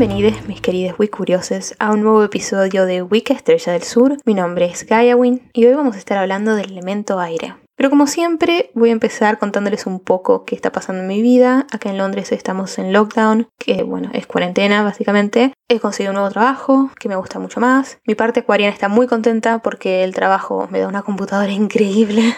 Bienvenidos mis queridos Curiosos a un nuevo episodio de Wicca Estrella del Sur. Mi nombre es Win y hoy vamos a estar hablando del elemento aire. Pero como siempre, voy a empezar contándoles un poco qué está pasando en mi vida. Acá en Londres estamos en lockdown, que bueno, es cuarentena básicamente. He conseguido un nuevo trabajo que me gusta mucho más. Mi parte acuariana está muy contenta porque el trabajo me da una computadora increíble.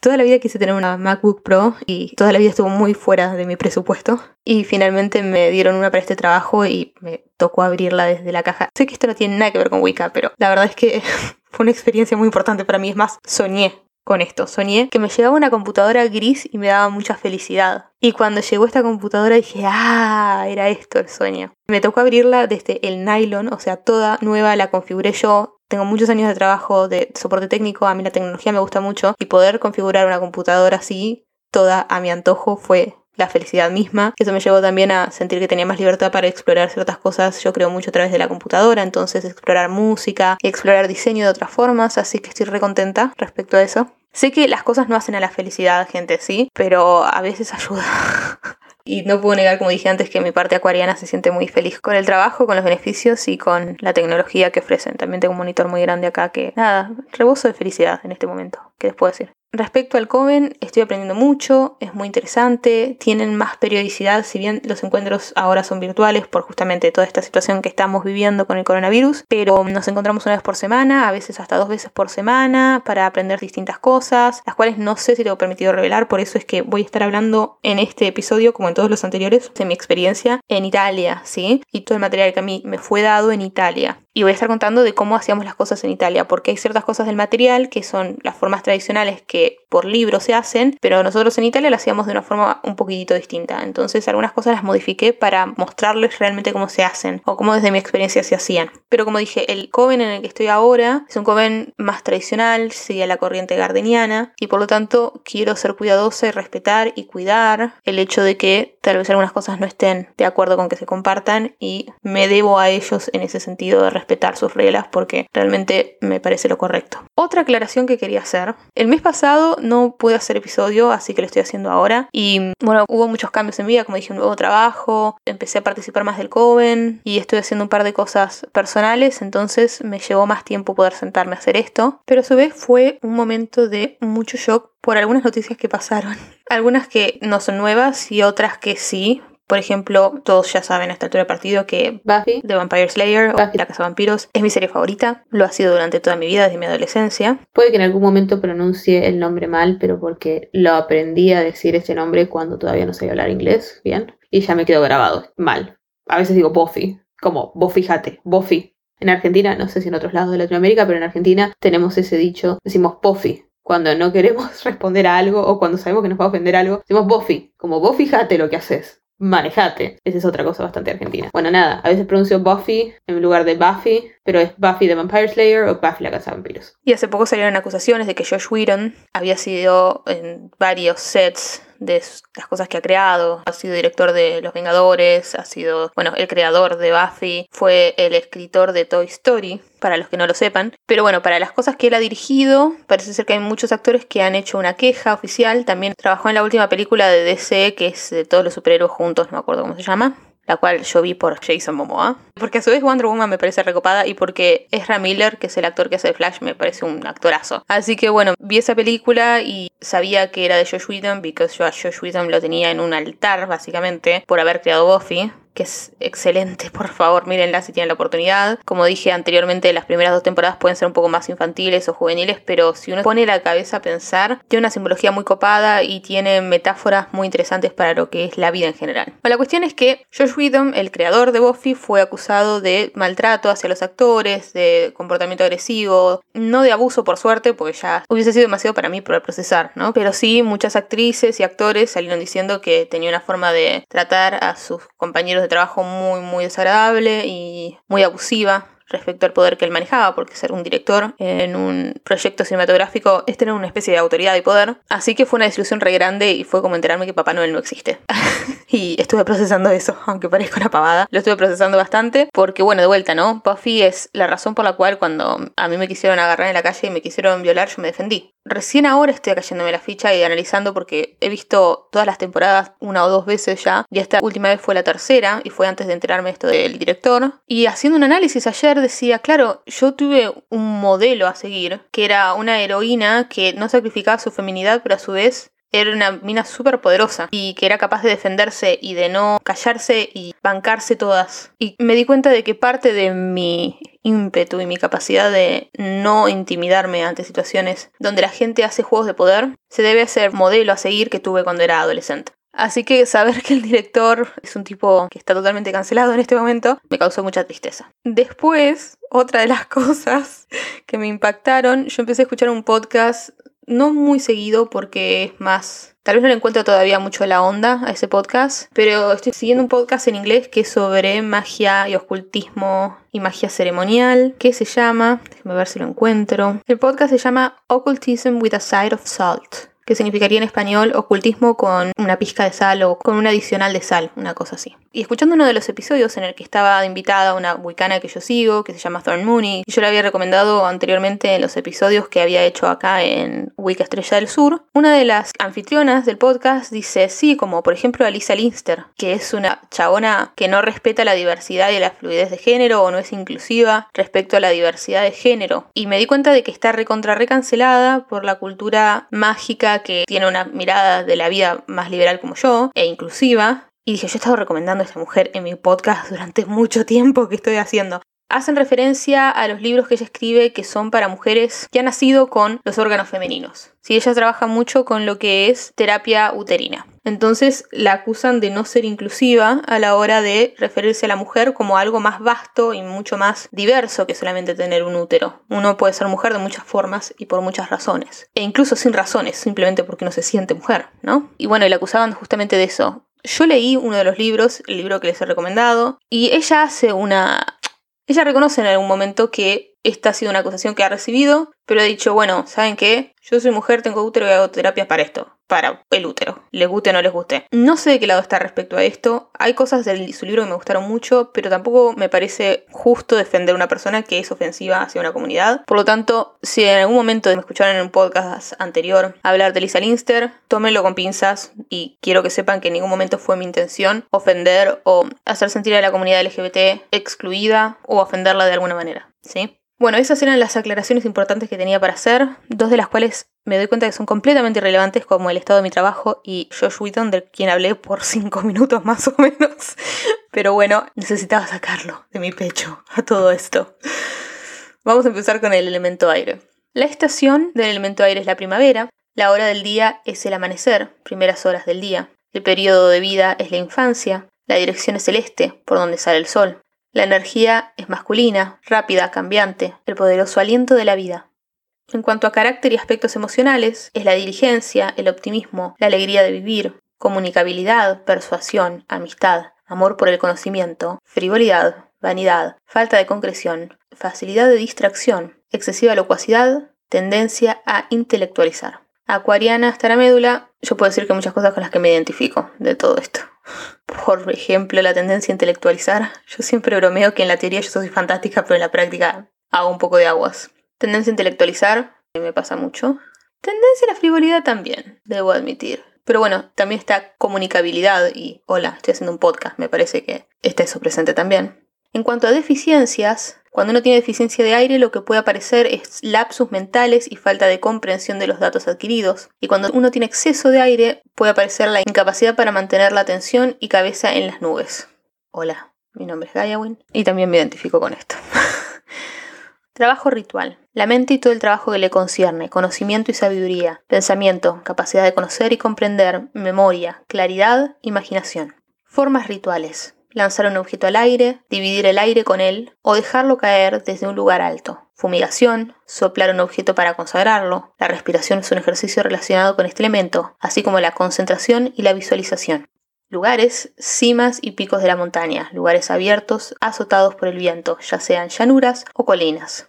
toda la vida quise tener una MacBook Pro y toda la vida estuvo muy fuera de mi presupuesto. Y finalmente me dieron una para este trabajo y me tocó abrirla desde la caja. Sé que esto no tiene nada que ver con Wicca, pero la verdad es que fue una experiencia muy importante para mí. Es más, soñé con esto. Soñé que me llegaba una computadora gris y me daba mucha felicidad. Y cuando llegó esta computadora dije, ah, era esto el sueño. Me tocó abrirla desde el nylon, o sea, toda nueva la configuré yo. Tengo muchos años de trabajo de soporte técnico, a mí la tecnología me gusta mucho y poder configurar una computadora así, toda a mi antojo, fue la felicidad misma. Eso me llevó también a sentir que tenía más libertad para explorar ciertas cosas. Yo creo mucho a través de la computadora, entonces explorar música explorar diseño de otras formas, así que estoy re contenta respecto a eso. Sé que las cosas no hacen a la felicidad, gente, sí, pero a veces ayuda. y no puedo negar, como dije antes, que mi parte acuariana se siente muy feliz con el trabajo, con los beneficios y con la tecnología que ofrecen. También tengo un monitor muy grande acá que, nada, rebozo de felicidad en este momento. ¿Qué les puedo decir? Respecto al Coven, estoy aprendiendo mucho, es muy interesante, tienen más periodicidad, si bien los encuentros ahora son virtuales por justamente toda esta situación que estamos viviendo con el coronavirus, pero nos encontramos una vez por semana, a veces hasta dos veces por semana, para aprender distintas cosas, las cuales no sé si tengo permitido revelar, por eso es que voy a estar hablando en este episodio, como en todos los anteriores, de mi experiencia en Italia, ¿sí? Y todo el material que a mí me fue dado en Italia y voy a estar contando de cómo hacíamos las cosas en Italia, porque hay ciertas cosas del material que son las formas tradicionales que por libro se hacen, pero nosotros en Italia las hacíamos de una forma un poquitito distinta. Entonces algunas cosas las modifiqué para mostrarles realmente cómo se hacen o cómo desde mi experiencia se hacían. Pero como dije, el coven en el que estoy ahora es un coven más tradicional, sigue la corriente gardeniana y por lo tanto quiero ser cuidadosa y respetar y cuidar el hecho de que tal vez algunas cosas no estén de acuerdo con que se compartan y me debo a ellos en ese sentido de respetar sus reglas porque realmente me parece lo correcto. Otra aclaración que quería hacer. El mes pasado no pude hacer episodio, así que lo estoy haciendo ahora. Y bueno, hubo muchos cambios en vida, como dije, un nuevo trabajo, empecé a participar más del Coven y estoy haciendo un par de cosas personales, entonces me llevó más tiempo poder sentarme a hacer esto. Pero a su vez fue un momento de mucho shock por algunas noticias que pasaron. Algunas que no son nuevas y otras que sí, por ejemplo, todos ya saben a esta altura del partido que Buffy, The Vampire Slayer o La Casa de Vampiros es mi serie favorita. Lo ha sido durante toda mi vida, desde mi adolescencia. Puede que en algún momento pronuncie el nombre mal, pero porque lo aprendí a decir ese nombre cuando todavía no sabía hablar inglés, bien. Y ya me quedó grabado, mal. A veces digo Buffy, como vos fíjate, Buffy. En Argentina, no sé si en otros lados de Latinoamérica, pero en Argentina tenemos ese dicho, decimos Buffy. Cuando no queremos responder a algo o cuando sabemos que nos va a ofender algo, decimos Buffy, como vos fíjate lo que haces manejate. Esa es otra cosa bastante argentina. Bueno, nada, a veces pronuncio Buffy en lugar de Buffy, pero es Buffy the Vampire Slayer o Buffy la Casa de Vampiros. Y hace poco salieron acusaciones de que Josh Whedon había sido en varios sets de las cosas que ha creado. Ha sido director de Los Vengadores, ha sido, bueno, el creador de Buffy, fue el escritor de Toy Story, para los que no lo sepan. Pero bueno, para las cosas que él ha dirigido, parece ser que hay muchos actores que han hecho una queja oficial. También trabajó en la última película de DC, que es de todos los superhéroes juntos, no me acuerdo cómo se llama la cual yo vi por Jason Momoa. Porque a su vez Wonder Woman me parece recopada y porque Ezra Miller, que es el actor que hace Flash, me parece un actorazo. Así que bueno, vi esa película y sabía que era de Josh Whedon, porque yo a Josh Whedon lo tenía en un altar, básicamente, por haber creado Buffy que es excelente, por favor, mírenla si tienen la oportunidad. Como dije anteriormente, las primeras dos temporadas pueden ser un poco más infantiles o juveniles, pero si uno pone la cabeza a pensar, tiene una simbología muy copada y tiene metáforas muy interesantes para lo que es la vida en general. Bueno, la cuestión es que Josh Whedon, el creador de Buffy, fue acusado de maltrato hacia los actores, de comportamiento agresivo, no de abuso por suerte, porque ya hubiese sido demasiado para mí poder procesar, ¿no? Pero sí, muchas actrices y actores salieron diciendo que tenía una forma de tratar a sus compañeros de trabajo muy, muy desagradable y muy abusiva respecto al poder que él manejaba, porque ser un director en un proyecto cinematográfico es tener una especie de autoridad y poder. Así que fue una desilusión re grande y fue como enterarme que Papá Noel no existe. y estuve procesando eso, aunque parezca una pavada. Lo estuve procesando bastante porque, bueno, de vuelta, ¿no? Buffy es la razón por la cual cuando a mí me quisieron agarrar en la calle y me quisieron violar, yo me defendí. Recién ahora estoy cayéndome la ficha y analizando porque he visto todas las temporadas una o dos veces ya y esta última vez fue la tercera y fue antes de enterarme esto del director. Y haciendo un análisis ayer decía, claro, yo tuve un modelo a seguir que era una heroína que no sacrificaba su feminidad pero a su vez era una mina súper poderosa y que era capaz de defenderse y de no callarse y bancarse todas. Y me di cuenta de que parte de mi ímpetu y mi capacidad de no intimidarme ante situaciones donde la gente hace juegos de poder se debe a ser modelo a seguir que tuve cuando era adolescente. Así que saber que el director es un tipo que está totalmente cancelado en este momento me causó mucha tristeza. Después, otra de las cosas que me impactaron, yo empecé a escuchar un podcast no muy seguido porque es más... Tal vez no le encuentro todavía mucho la onda a ese podcast, pero estoy siguiendo un podcast en inglés que es sobre magia y ocultismo y magia ceremonial, que se llama, déjame ver si lo encuentro. El podcast se llama Occultism with a Side of Salt que significaría en español ocultismo con una pizca de sal o con un adicional de sal, una cosa así. Y escuchando uno de los episodios en el que estaba invitada una wicana que yo sigo, que se llama Thorn Mooney, y yo le había recomendado anteriormente en los episodios que había hecho acá en Wicca Estrella del Sur, una de las anfitrionas del podcast dice, sí, como por ejemplo Alisa Linster, que es una chabona que no respeta la diversidad y la fluidez de género o no es inclusiva respecto a la diversidad de género. Y me di cuenta de que está recontra recancelada por la cultura mágica que tiene una mirada de la vida más liberal como yo e inclusiva. Y dije, yo he estado recomendando a esta mujer en mi podcast durante mucho tiempo que estoy haciendo. Hacen referencia a los libros que ella escribe que son para mujeres que han nacido con los órganos femeninos. Si ella trabaja mucho con lo que es terapia uterina. Entonces la acusan de no ser inclusiva a la hora de referirse a la mujer como algo más vasto y mucho más diverso que solamente tener un útero. Uno puede ser mujer de muchas formas y por muchas razones. E incluso sin razones, simplemente porque no se siente mujer, ¿no? Y bueno, y la acusaban justamente de eso. Yo leí uno de los libros, el libro que les he recomendado, y ella hace una ella reconoce en algún momento que esta ha sido una acusación que ha recibido, pero ha dicho, bueno, ¿saben qué? Yo soy mujer, tengo útero y hago terapias para esto, para el útero, les guste o no les guste. No sé de qué lado está respecto a esto. Hay cosas de su libro que me gustaron mucho, pero tampoco me parece justo defender a una persona que es ofensiva hacia una comunidad. Por lo tanto, si en algún momento me escucharon en un podcast anterior hablar de Lisa Linster, tómenlo con pinzas y quiero que sepan que en ningún momento fue mi intención ofender o hacer sentir a la comunidad LGBT excluida o ofenderla de alguna manera. ¿Sí? Bueno, esas eran las aclaraciones importantes que tenía para hacer, dos de las cuales me doy cuenta que son completamente irrelevantes como el estado de mi trabajo y Josh Whedon, de quien hablé por cinco minutos más o menos. Pero bueno, necesitaba sacarlo de mi pecho a todo esto. Vamos a empezar con el elemento aire. La estación del elemento aire es la primavera, la hora del día es el amanecer, primeras horas del día, el periodo de vida es la infancia, la dirección es el este, por donde sale el sol. La energía es masculina, rápida, cambiante, el poderoso aliento de la vida. En cuanto a carácter y aspectos emocionales, es la diligencia, el optimismo, la alegría de vivir, comunicabilidad, persuasión, amistad, amor por el conocimiento, frivolidad, vanidad, falta de concreción, facilidad de distracción, excesiva locuacidad, tendencia a intelectualizar. Acuariana hasta la médula, yo puedo decir que muchas cosas con las que me identifico de todo esto. Por ejemplo, la tendencia a intelectualizar. Yo siempre bromeo que en la teoría yo soy fantástica, pero en la práctica hago un poco de aguas. Tendencia a intelectualizar, me pasa mucho. Tendencia a la frivolidad también, debo admitir. Pero bueno, también está comunicabilidad y hola, estoy haciendo un podcast, me parece que está eso presente también. En cuanto a deficiencias, cuando uno tiene deficiencia de aire, lo que puede aparecer es lapsus mentales y falta de comprensión de los datos adquiridos. Y cuando uno tiene exceso de aire, puede aparecer la incapacidad para mantener la atención y cabeza en las nubes. Hola, mi nombre es Gayawin y también me identifico con esto. Trabajo ritual. La mente y todo el trabajo que le concierne, conocimiento y sabiduría, pensamiento, capacidad de conocer y comprender, memoria, claridad, imaginación. Formas rituales lanzar un objeto al aire, dividir el aire con él o dejarlo caer desde un lugar alto. Fumigación, soplar un objeto para consagrarlo. La respiración es un ejercicio relacionado con este elemento, así como la concentración y la visualización. Lugares, cimas y picos de la montaña, lugares abiertos, azotados por el viento, ya sean llanuras o colinas.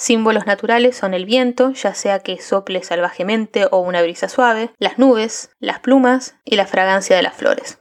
Símbolos naturales son el viento, ya sea que sople salvajemente o una brisa suave, las nubes, las plumas y la fragancia de las flores.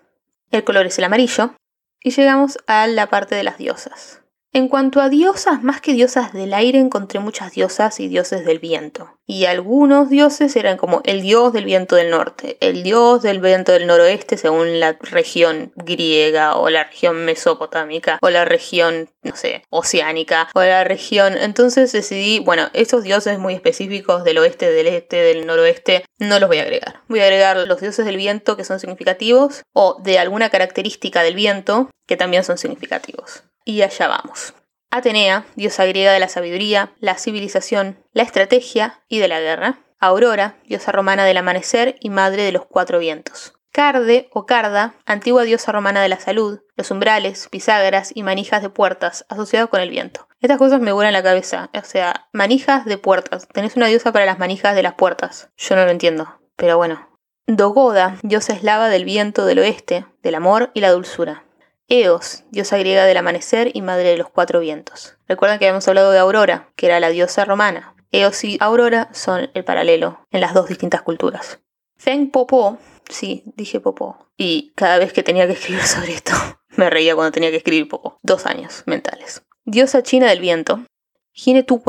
El color es el amarillo, y llegamos a la parte de las diosas. En cuanto a diosas, más que diosas del aire, encontré muchas diosas y dioses del viento. Y algunos dioses eran como el dios del viento del norte, el dios del viento del noroeste según la región griega o la región mesopotámica o la región, no sé, oceánica o la región. Entonces decidí, bueno, estos dioses muy específicos del oeste, del este, del noroeste, no los voy a agregar. Voy a agregar los dioses del viento que son significativos o de alguna característica del viento que también son significativos. Y allá vamos. Atenea, diosa griega de la sabiduría, la civilización, la estrategia y de la guerra. Aurora, diosa romana del amanecer y madre de los cuatro vientos. Carde o Carda, antigua diosa romana de la salud, los umbrales, bisagras y manijas de puertas, asociados con el viento. Estas cosas me vuelan la cabeza, o sea, manijas de puertas. Tenés una diosa para las manijas de las puertas. Yo no lo entiendo, pero bueno. Dogoda, diosa eslava del viento del oeste, del amor y la dulzura. Eos, diosa griega del amanecer y madre de los cuatro vientos. Recuerdan que habíamos hablado de Aurora, que era la diosa romana. Eos y Aurora son el paralelo en las dos distintas culturas. Feng Popo, sí, dije Popo. Y cada vez que tenía que escribir sobre esto, me reía cuando tenía que escribir Popo. Dos años mentales. Diosa china del viento. Hine Tu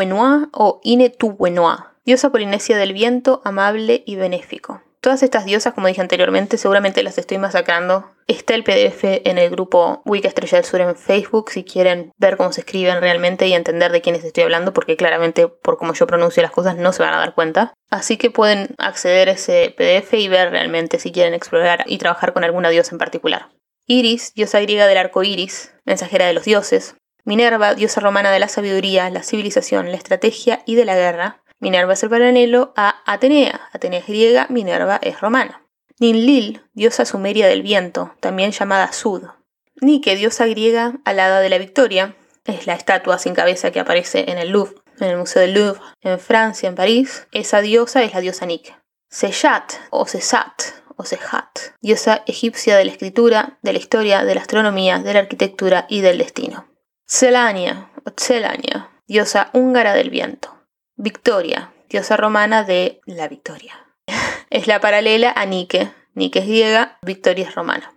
o Ine Tu Diosa polinesia del viento, amable y benéfico. Todas estas diosas, como dije anteriormente, seguramente las estoy masacrando. Está el PDF en el grupo Wicca Estrella del Sur en Facebook si quieren ver cómo se escriben realmente y entender de quiénes estoy hablando, porque claramente por cómo yo pronuncio las cosas no se van a dar cuenta. Así que pueden acceder a ese PDF y ver realmente si quieren explorar y trabajar con alguna diosa en particular. Iris, diosa griega del arco iris, mensajera de los dioses. Minerva, diosa romana de la sabiduría, la civilización, la estrategia y de la guerra. Minerva es el paralelo a Atenea. Atenea es griega, Minerva es romana. Ninlil, diosa sumeria del viento, también llamada Sud. Nike, diosa griega alada de la victoria, es la estatua sin cabeza que aparece en el Louvre, en el Museo del Louvre, en Francia, en París. Esa diosa es la diosa Nike. Seyat o Sesat o Sehat, diosa egipcia de la escritura, de la historia, de la astronomía, de la arquitectura y del destino. Celania o Celania, diosa húngara del viento. Victoria, diosa romana de la victoria. es la paralela a Nike. Nike es griega, Victoria es romana.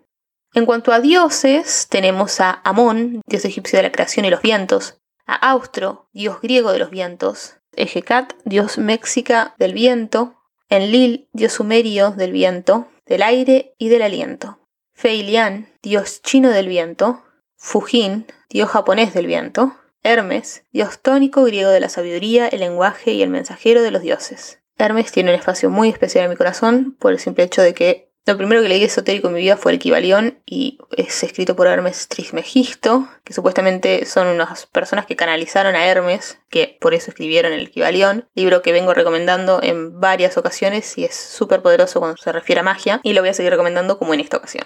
En cuanto a dioses, tenemos a Amón, dios egipcio de la creación y los vientos, a Austro, dios griego de los vientos, Ejecat, dios mexica del viento, Enlil, dios sumerio del viento, del aire y del aliento, Feilian, dios chino del viento, Fujin, dios japonés del viento, Hermes, dios tónico griego de la sabiduría, el lenguaje y el mensajero de los dioses. Hermes tiene un espacio muy especial en mi corazón por el simple hecho de que lo primero que leí esotérico en mi vida fue el Kibalión y es escrito por Hermes Trismegisto, que supuestamente son unas personas que canalizaron a Hermes, que por eso escribieron el Kibalión, libro que vengo recomendando en varias ocasiones y es súper poderoso cuando se refiere a magia y lo voy a seguir recomendando como en esta ocasión.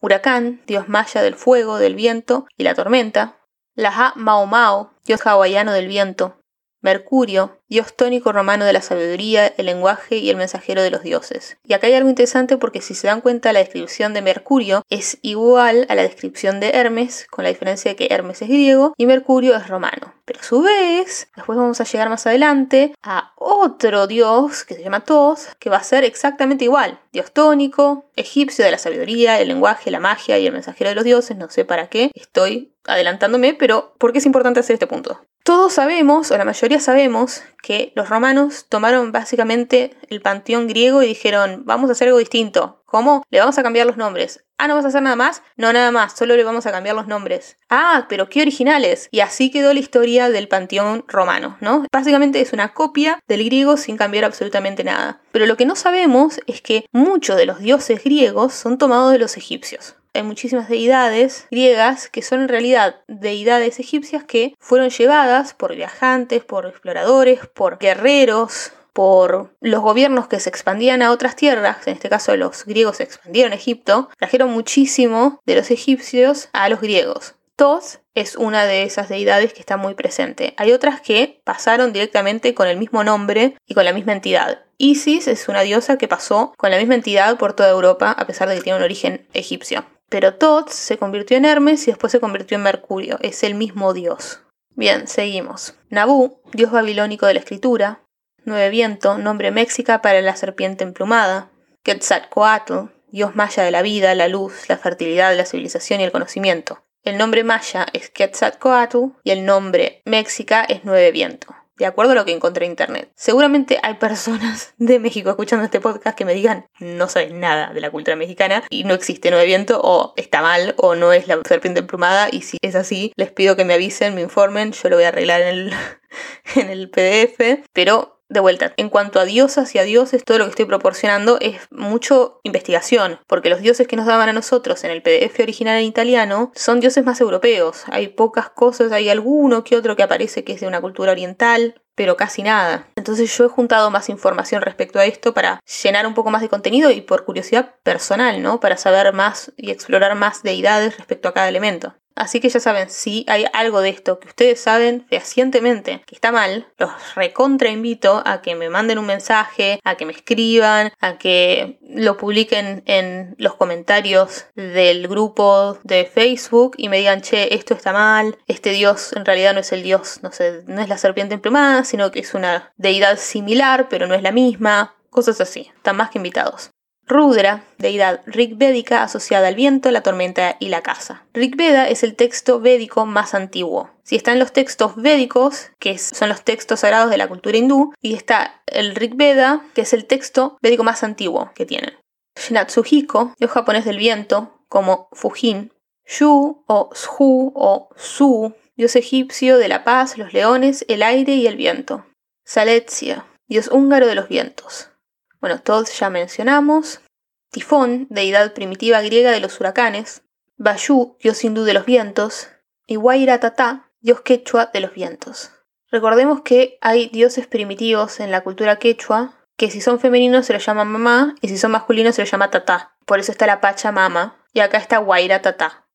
Huracán, dios maya del fuego, del viento y la tormenta, Laha Mao Mao, dios hawaiano del viento. Mercurio, dios tónico romano de la sabiduría, el lenguaje y el mensajero de los dioses. Y acá hay algo interesante porque si se dan cuenta la descripción de Mercurio es igual a la descripción de Hermes, con la diferencia de que Hermes es griego y Mercurio es romano. Pero a su vez, después vamos a llegar más adelante a otro dios que se llama Tos, que va a ser exactamente igual. Dios tónico, egipcio de la sabiduría, el lenguaje, la magia y el mensajero de los dioses, no sé para qué, estoy adelantándome, pero ¿por qué es importante hacer este punto? Todos sabemos, o la mayoría sabemos, que los romanos tomaron básicamente el panteón griego y dijeron, vamos a hacer algo distinto. ¿Cómo? Le vamos a cambiar los nombres. Ah, ¿no vas a hacer nada más? No, nada más, solo le vamos a cambiar los nombres. Ah, pero qué originales. Y así quedó la historia del panteón romano, ¿no? Básicamente es una copia del griego sin cambiar absolutamente nada. Pero lo que no sabemos es que muchos de los dioses griegos son tomados de los egipcios hay muchísimas deidades griegas que son en realidad deidades egipcias que fueron llevadas por viajantes, por exploradores, por guerreros, por los gobiernos que se expandían a otras tierras, en este caso los griegos se expandieron a Egipto, trajeron muchísimo de los egipcios a los griegos. Tos es una de esas deidades que está muy presente. Hay otras que pasaron directamente con el mismo nombre y con la misma entidad. Isis es una diosa que pasó con la misma entidad por toda Europa, a pesar de que tiene un origen egipcio. Pero Thoth se convirtió en Hermes y después se convirtió en Mercurio. Es el mismo dios. Bien, seguimos. Nabú, dios babilónico de la escritura. Nueve Viento, nombre méxica para la serpiente emplumada. Quetzalcoatl, dios maya de la vida, la luz, la fertilidad, la civilización y el conocimiento. el nombre maya es Quetzalcoatl y el nombre Méxica es Nueve Viento de acuerdo a lo que encontré en internet. Seguramente hay personas de México escuchando este podcast que me digan no saben nada de la cultura mexicana y no existe Nueve Viento o está mal o no es la serpiente emplumada y si es así les pido que me avisen, me informen, yo lo voy a arreglar en el, en el PDF, pero de vuelta, en cuanto a diosas y a dioses, todo lo que estoy proporcionando es mucho investigación, porque los dioses que nos daban a nosotros en el PDF original en italiano son dioses más europeos. Hay pocas cosas, hay alguno que otro que aparece que es de una cultura oriental, pero casi nada. Entonces yo he juntado más información respecto a esto para llenar un poco más de contenido y por curiosidad personal, ¿no? Para saber más y explorar más deidades respecto a cada elemento. Así que ya saben, si hay algo de esto que ustedes saben fehacientemente que está mal, los recontra invito a que me manden un mensaje, a que me escriban, a que lo publiquen en los comentarios del grupo de Facebook y me digan, che, esto está mal, este dios en realidad no es el dios, no sé, no es la serpiente emplumada, sino que es una deidad similar, pero no es la misma, cosas así. Están más que invitados. Rudra, deidad rigvédica asociada al viento, la tormenta y la casa. Rigveda es el texto védico más antiguo. Si están los textos védicos, que son los textos sagrados de la cultura hindú, y está el Rigveda, que es el texto védico más antiguo que tienen. Shinatsuhiko, dios japonés del viento, como Fujin. Shu o Shu o Su, dios egipcio de la paz, los leones, el aire y el viento. Saletzia, dios húngaro de los vientos. Bueno, todos ya mencionamos. Tifón, deidad primitiva griega de los huracanes. Bayú, dios hindú de los vientos. Y Wairatata, dios quechua de los vientos. Recordemos que hay dioses primitivos en la cultura quechua que si son femeninos se los llama mamá y si son masculinos se los llama tatá. Por eso está la pacha mama y acá está Wairatata,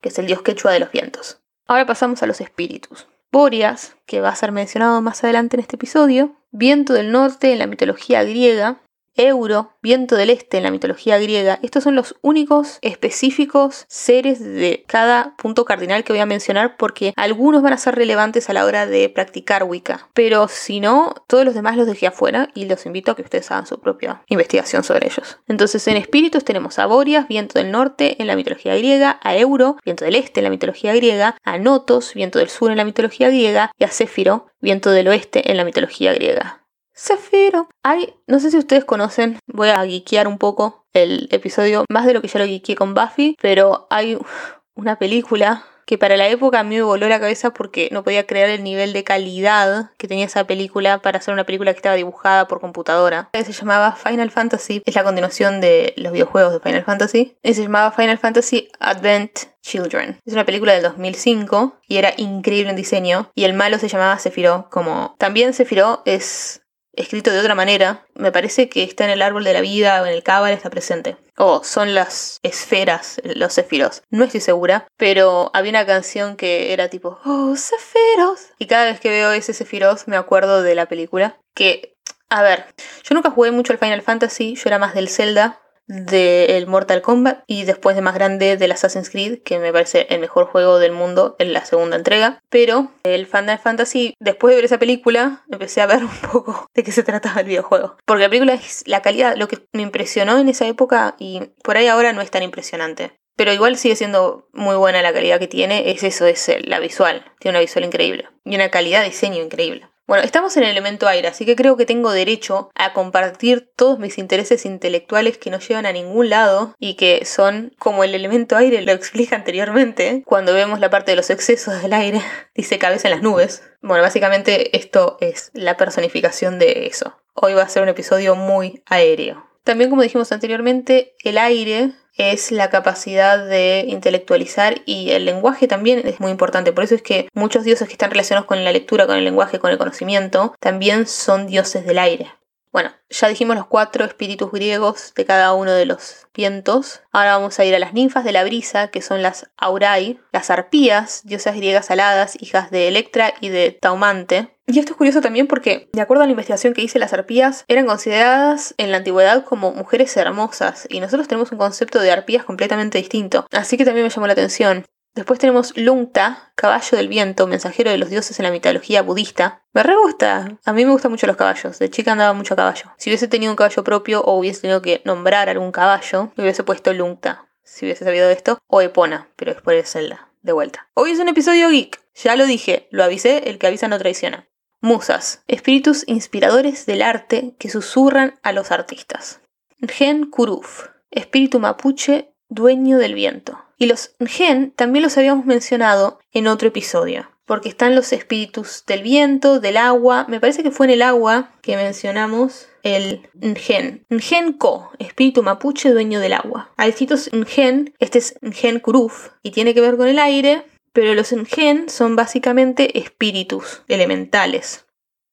que es el dios quechua de los vientos. Ahora pasamos a los espíritus. Borias, que va a ser mencionado más adelante en este episodio, viento del norte en la mitología griega, Euro, viento del este en la mitología griega, estos son los únicos específicos seres de cada punto cardinal que voy a mencionar porque algunos van a ser relevantes a la hora de practicar Wicca. Pero si no, todos los demás los dejé afuera y los invito a que ustedes hagan su propia investigación sobre ellos. Entonces, en espíritus tenemos a Borias, viento del norte en la mitología griega, a Euro, viento del este en la mitología griega, a Notos, viento del sur en la mitología griega y a Céfiro, viento del oeste en la mitología griega. Zafiro. Hay, no sé si ustedes conocen, voy a geekear un poco el episodio, más de lo que ya lo geekeé con Buffy, pero hay una película que para la época a mí me voló la cabeza porque no podía creer el nivel de calidad que tenía esa película para hacer una película que estaba dibujada por computadora. Se llamaba Final Fantasy, es la continuación de los videojuegos de Final Fantasy. Y se llamaba Final Fantasy Advent Children. Es una película del 2005 y era increíble en diseño. Y el malo se llamaba Sephiroth, como también Sephiroth es escrito de otra manera, me parece que está en el árbol de la vida o en el cábal está presente. O son las esferas, los cefiros. No estoy segura, pero había una canción que era tipo, oh, cefiros. Y cada vez que veo ese cefiros me acuerdo de la película. Que, a ver, yo nunca jugué mucho al Final Fantasy, yo era más del Zelda, del Mortal Kombat y después de más grande del Assassin's Creed, que me parece el mejor juego del mundo en la segunda entrega. Pero el Final Fantasy, después de ver esa película, empecé a ver un poco de qué se trataba el videojuego. Porque la película es la calidad, lo que me impresionó en esa época y por ahí ahora no es tan impresionante. Pero igual sigue siendo muy buena la calidad que tiene, es eso, es la visual. Tiene una visual increíble. Y una calidad de diseño increíble. Bueno, estamos en el elemento aire, así que creo que tengo derecho a compartir todos mis intereses intelectuales que no llevan a ningún lado y que son como el elemento aire lo explica anteriormente, cuando vemos la parte de los excesos del aire, dice cabeza en las nubes. Bueno, básicamente esto es la personificación de eso. Hoy va a ser un episodio muy aéreo. También como dijimos anteriormente, el aire es la capacidad de intelectualizar y el lenguaje también es muy importante. Por eso es que muchos dioses que están relacionados con la lectura, con el lenguaje, con el conocimiento, también son dioses del aire. Bueno, ya dijimos los cuatro espíritus griegos de cada uno de los vientos. Ahora vamos a ir a las ninfas de la brisa, que son las Aurai, las arpías, diosas griegas aladas, hijas de Electra y de Taumante. Y esto es curioso también porque, de acuerdo a la investigación que hice, las arpías eran consideradas en la antigüedad como mujeres hermosas, y nosotros tenemos un concepto de arpías completamente distinto. Así que también me llamó la atención. Después tenemos Lungta, caballo del viento, mensajero de los dioses en la mitología budista. Me re gusta. A mí me gustan mucho los caballos. De chica andaba mucho a caballo. Si hubiese tenido un caballo propio o hubiese tenido que nombrar algún caballo, me hubiese puesto Lungta, si hubiese sabido de esto. O Epona, pero después de Zelda. de vuelta. Hoy es un episodio geek. Ya lo dije, lo avisé, el que avisa no traiciona. Musas, espíritus inspiradores del arte que susurran a los artistas. Ngen Kuruf, espíritu mapuche dueño del viento. Y los Ngen también los habíamos mencionado en otro episodio, porque están los espíritus del viento, del agua, me parece que fue en el agua que mencionamos el Ngen. Ngen Ko, espíritu mapuche dueño del agua. Hay distintos Ngen, este es Ngen Kuruf, y tiene que ver con el aire, pero los Ngen son básicamente espíritus elementales.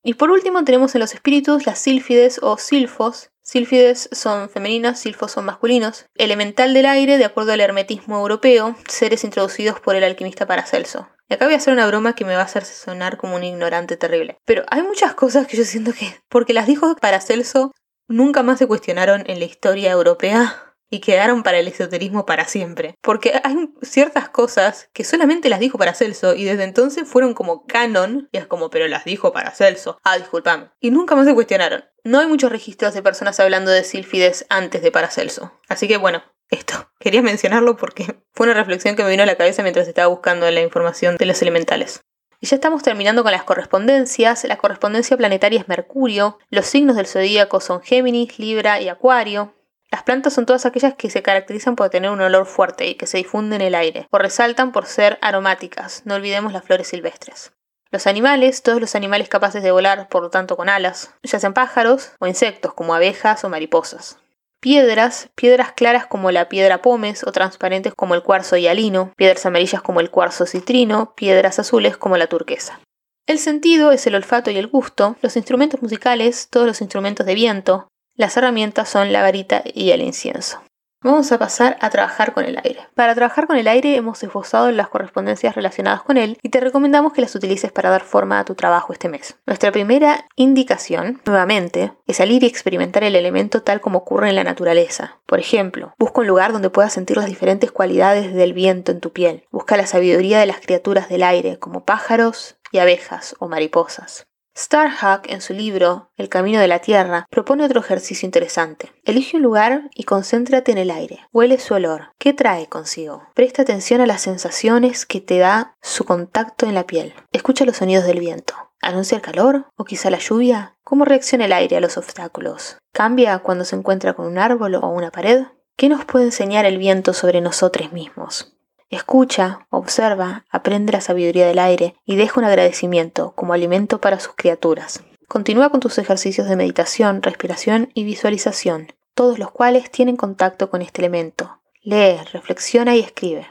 Y por último tenemos en los espíritus las sílfides o silfos. Sílfides son femeninas, silfos son masculinos. Elemental del aire, de acuerdo al hermetismo europeo, seres introducidos por el alquimista Paracelso. Y acá voy a hacer una broma que me va a hacer sonar como un ignorante terrible. Pero hay muchas cosas que yo siento que, porque las dijo Paracelso, nunca más se cuestionaron en la historia europea y quedaron para el esoterismo para siempre. Porque hay ciertas cosas que solamente las dijo Paracelso y desde entonces fueron como canon y es como, pero las dijo Paracelso. Ah, disculpame. Y nunca más se cuestionaron. No hay muchos registros de personas hablando de sílfides antes de Paracelso. Así que bueno, esto. Quería mencionarlo porque fue una reflexión que me vino a la cabeza mientras estaba buscando la información de los elementales. Y ya estamos terminando con las correspondencias. La correspondencia planetaria es Mercurio. Los signos del zodíaco son Géminis, Libra y Acuario. Las plantas son todas aquellas que se caracterizan por tener un olor fuerte y que se difunden en el aire, o resaltan por ser aromáticas, no olvidemos las flores silvestres. Los animales, todos los animales capaces de volar, por lo tanto con alas, ya sean pájaros o insectos como abejas o mariposas. Piedras, piedras claras como la piedra pómez o transparentes como el cuarzo hialino, piedras amarillas como el cuarzo citrino, piedras azules como la turquesa. El sentido es el olfato y el gusto, los instrumentos musicales, todos los instrumentos de viento, las herramientas son la varita y el incienso. Vamos a pasar a trabajar con el aire. Para trabajar con el aire hemos esbozado las correspondencias relacionadas con él y te recomendamos que las utilices para dar forma a tu trabajo este mes. Nuestra primera indicación, nuevamente, es salir y experimentar el elemento tal como ocurre en la naturaleza. Por ejemplo, busca un lugar donde puedas sentir las diferentes cualidades del viento en tu piel. Busca la sabiduría de las criaturas del aire, como pájaros y abejas o mariposas. Starhawk, en su libro El camino de la Tierra, propone otro ejercicio interesante. Elige un lugar y concéntrate en el aire. Huele su olor. ¿Qué trae consigo? Presta atención a las sensaciones que te da su contacto en la piel. Escucha los sonidos del viento. ¿Anuncia el calor? ¿O quizá la lluvia? ¿Cómo reacciona el aire a los obstáculos? ¿Cambia cuando se encuentra con un árbol o una pared? ¿Qué nos puede enseñar el viento sobre nosotros mismos? Escucha, observa, aprende la sabiduría del aire y deja un agradecimiento como alimento para sus criaturas. Continúa con tus ejercicios de meditación, respiración y visualización, todos los cuales tienen contacto con este elemento. Lee, reflexiona y escribe.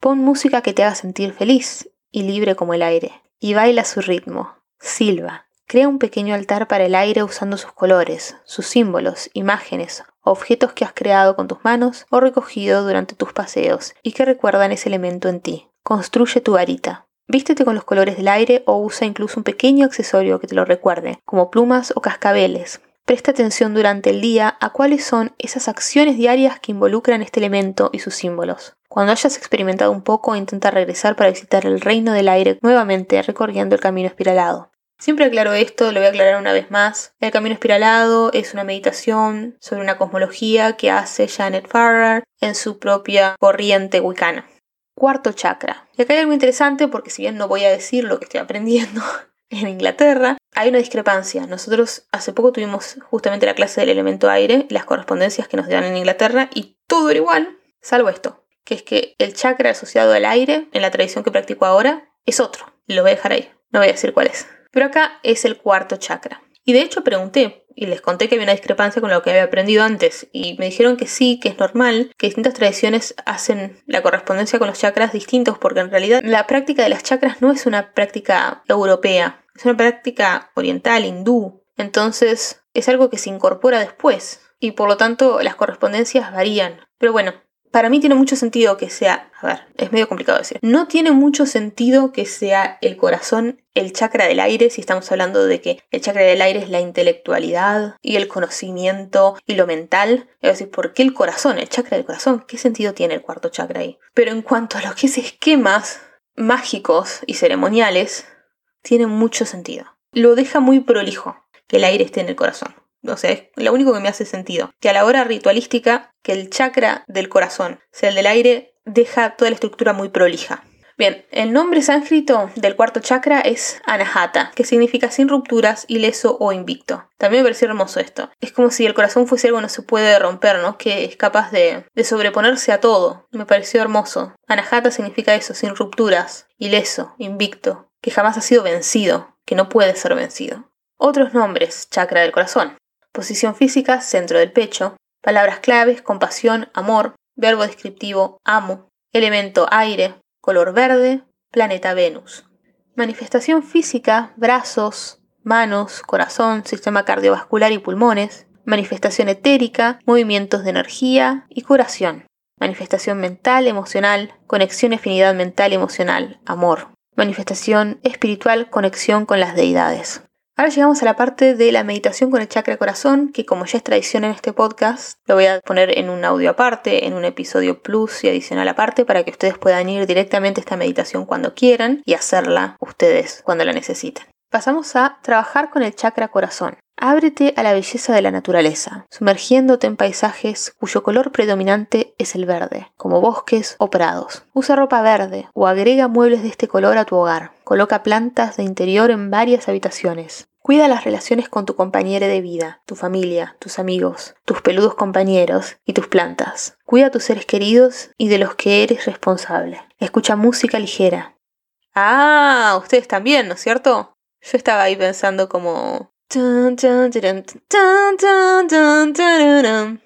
Pon música que te haga sentir feliz y libre como el aire, y baila su ritmo. Silba. Crea un pequeño altar para el aire usando sus colores, sus símbolos, imágenes, objetos que has creado con tus manos o recogido durante tus paseos y que recuerdan ese elemento en ti. Construye tu varita. Vístete con los colores del aire o usa incluso un pequeño accesorio que te lo recuerde, como plumas o cascabeles. Presta atención durante el día a cuáles son esas acciones diarias que involucran este elemento y sus símbolos. Cuando hayas experimentado un poco, intenta regresar para visitar el reino del aire nuevamente recorriendo el camino espiralado. Siempre aclaro esto, lo voy a aclarar una vez más. El camino espiralado es una meditación sobre una cosmología que hace Janet Farrar en su propia corriente wicana. Cuarto chakra. Y acá hay algo interesante porque si bien no voy a decir lo que estoy aprendiendo en Inglaterra, hay una discrepancia. Nosotros hace poco tuvimos justamente la clase del elemento aire, las correspondencias que nos dan en Inglaterra y todo era igual, salvo esto, que es que el chakra asociado al aire, en la tradición que practico ahora, es otro. Lo voy a dejar ahí, no voy a decir cuál es. Pero acá es el cuarto chakra. Y de hecho pregunté y les conté que había una discrepancia con lo que había aprendido antes y me dijeron que sí, que es normal, que distintas tradiciones hacen la correspondencia con los chakras distintos porque en realidad la práctica de las chakras no es una práctica europea, es una práctica oriental, hindú. Entonces es algo que se incorpora después y por lo tanto las correspondencias varían. Pero bueno, para mí tiene mucho sentido que sea, a ver, es medio complicado decir, no tiene mucho sentido que sea el corazón el chakra del aire si estamos hablando de que el chakra del aire es la intelectualidad y el conocimiento y lo mental. Es decir, ¿por qué el corazón, el chakra del corazón? ¿Qué sentido tiene el cuarto chakra ahí? Pero en cuanto a lo que es esquemas mágicos y ceremoniales, tiene mucho sentido. Lo deja muy prolijo que el aire esté en el corazón. O sea, es lo único que me hace sentido. Que a la hora ritualística, que el chakra del corazón sea el del aire, deja toda la estructura muy prolija. Bien, el nombre sánscrito del cuarto chakra es Anahata, que significa sin rupturas, ileso o invicto. También me pareció hermoso esto. Es como si el corazón fuese algo que no se puede romper, ¿no? Que es capaz de, de sobreponerse a todo. Me pareció hermoso. Anahata significa eso, sin rupturas, ileso, invicto, que jamás ha sido vencido, que no puede ser vencido. Otros nombres, chakra del corazón. Posición física, centro del pecho. Palabras claves, compasión, amor. Verbo descriptivo, amo. Elemento aire, color verde, planeta Venus. Manifestación física, brazos, manos, corazón, sistema cardiovascular y pulmones. Manifestación etérica, movimientos de energía y curación. Manifestación mental, emocional, conexión, afinidad mental y emocional, amor. Manifestación espiritual, conexión con las deidades. Ahora llegamos a la parte de la meditación con el chakra corazón, que como ya es tradición en este podcast, lo voy a poner en un audio aparte, en un episodio plus y adicional aparte, para que ustedes puedan ir directamente a esta meditación cuando quieran y hacerla ustedes cuando la necesiten. Pasamos a trabajar con el chakra corazón. Ábrete a la belleza de la naturaleza, sumergiéndote en paisajes cuyo color predominante es el verde, como bosques o prados. Usa ropa verde o agrega muebles de este color a tu hogar. Coloca plantas de interior en varias habitaciones. Cuida las relaciones con tu compañero de vida, tu familia, tus amigos, tus peludos compañeros y tus plantas. Cuida a tus seres queridos y de los que eres responsable. Escucha música ligera. Ah, ustedes también, ¿no es cierto? Yo estaba ahí pensando como...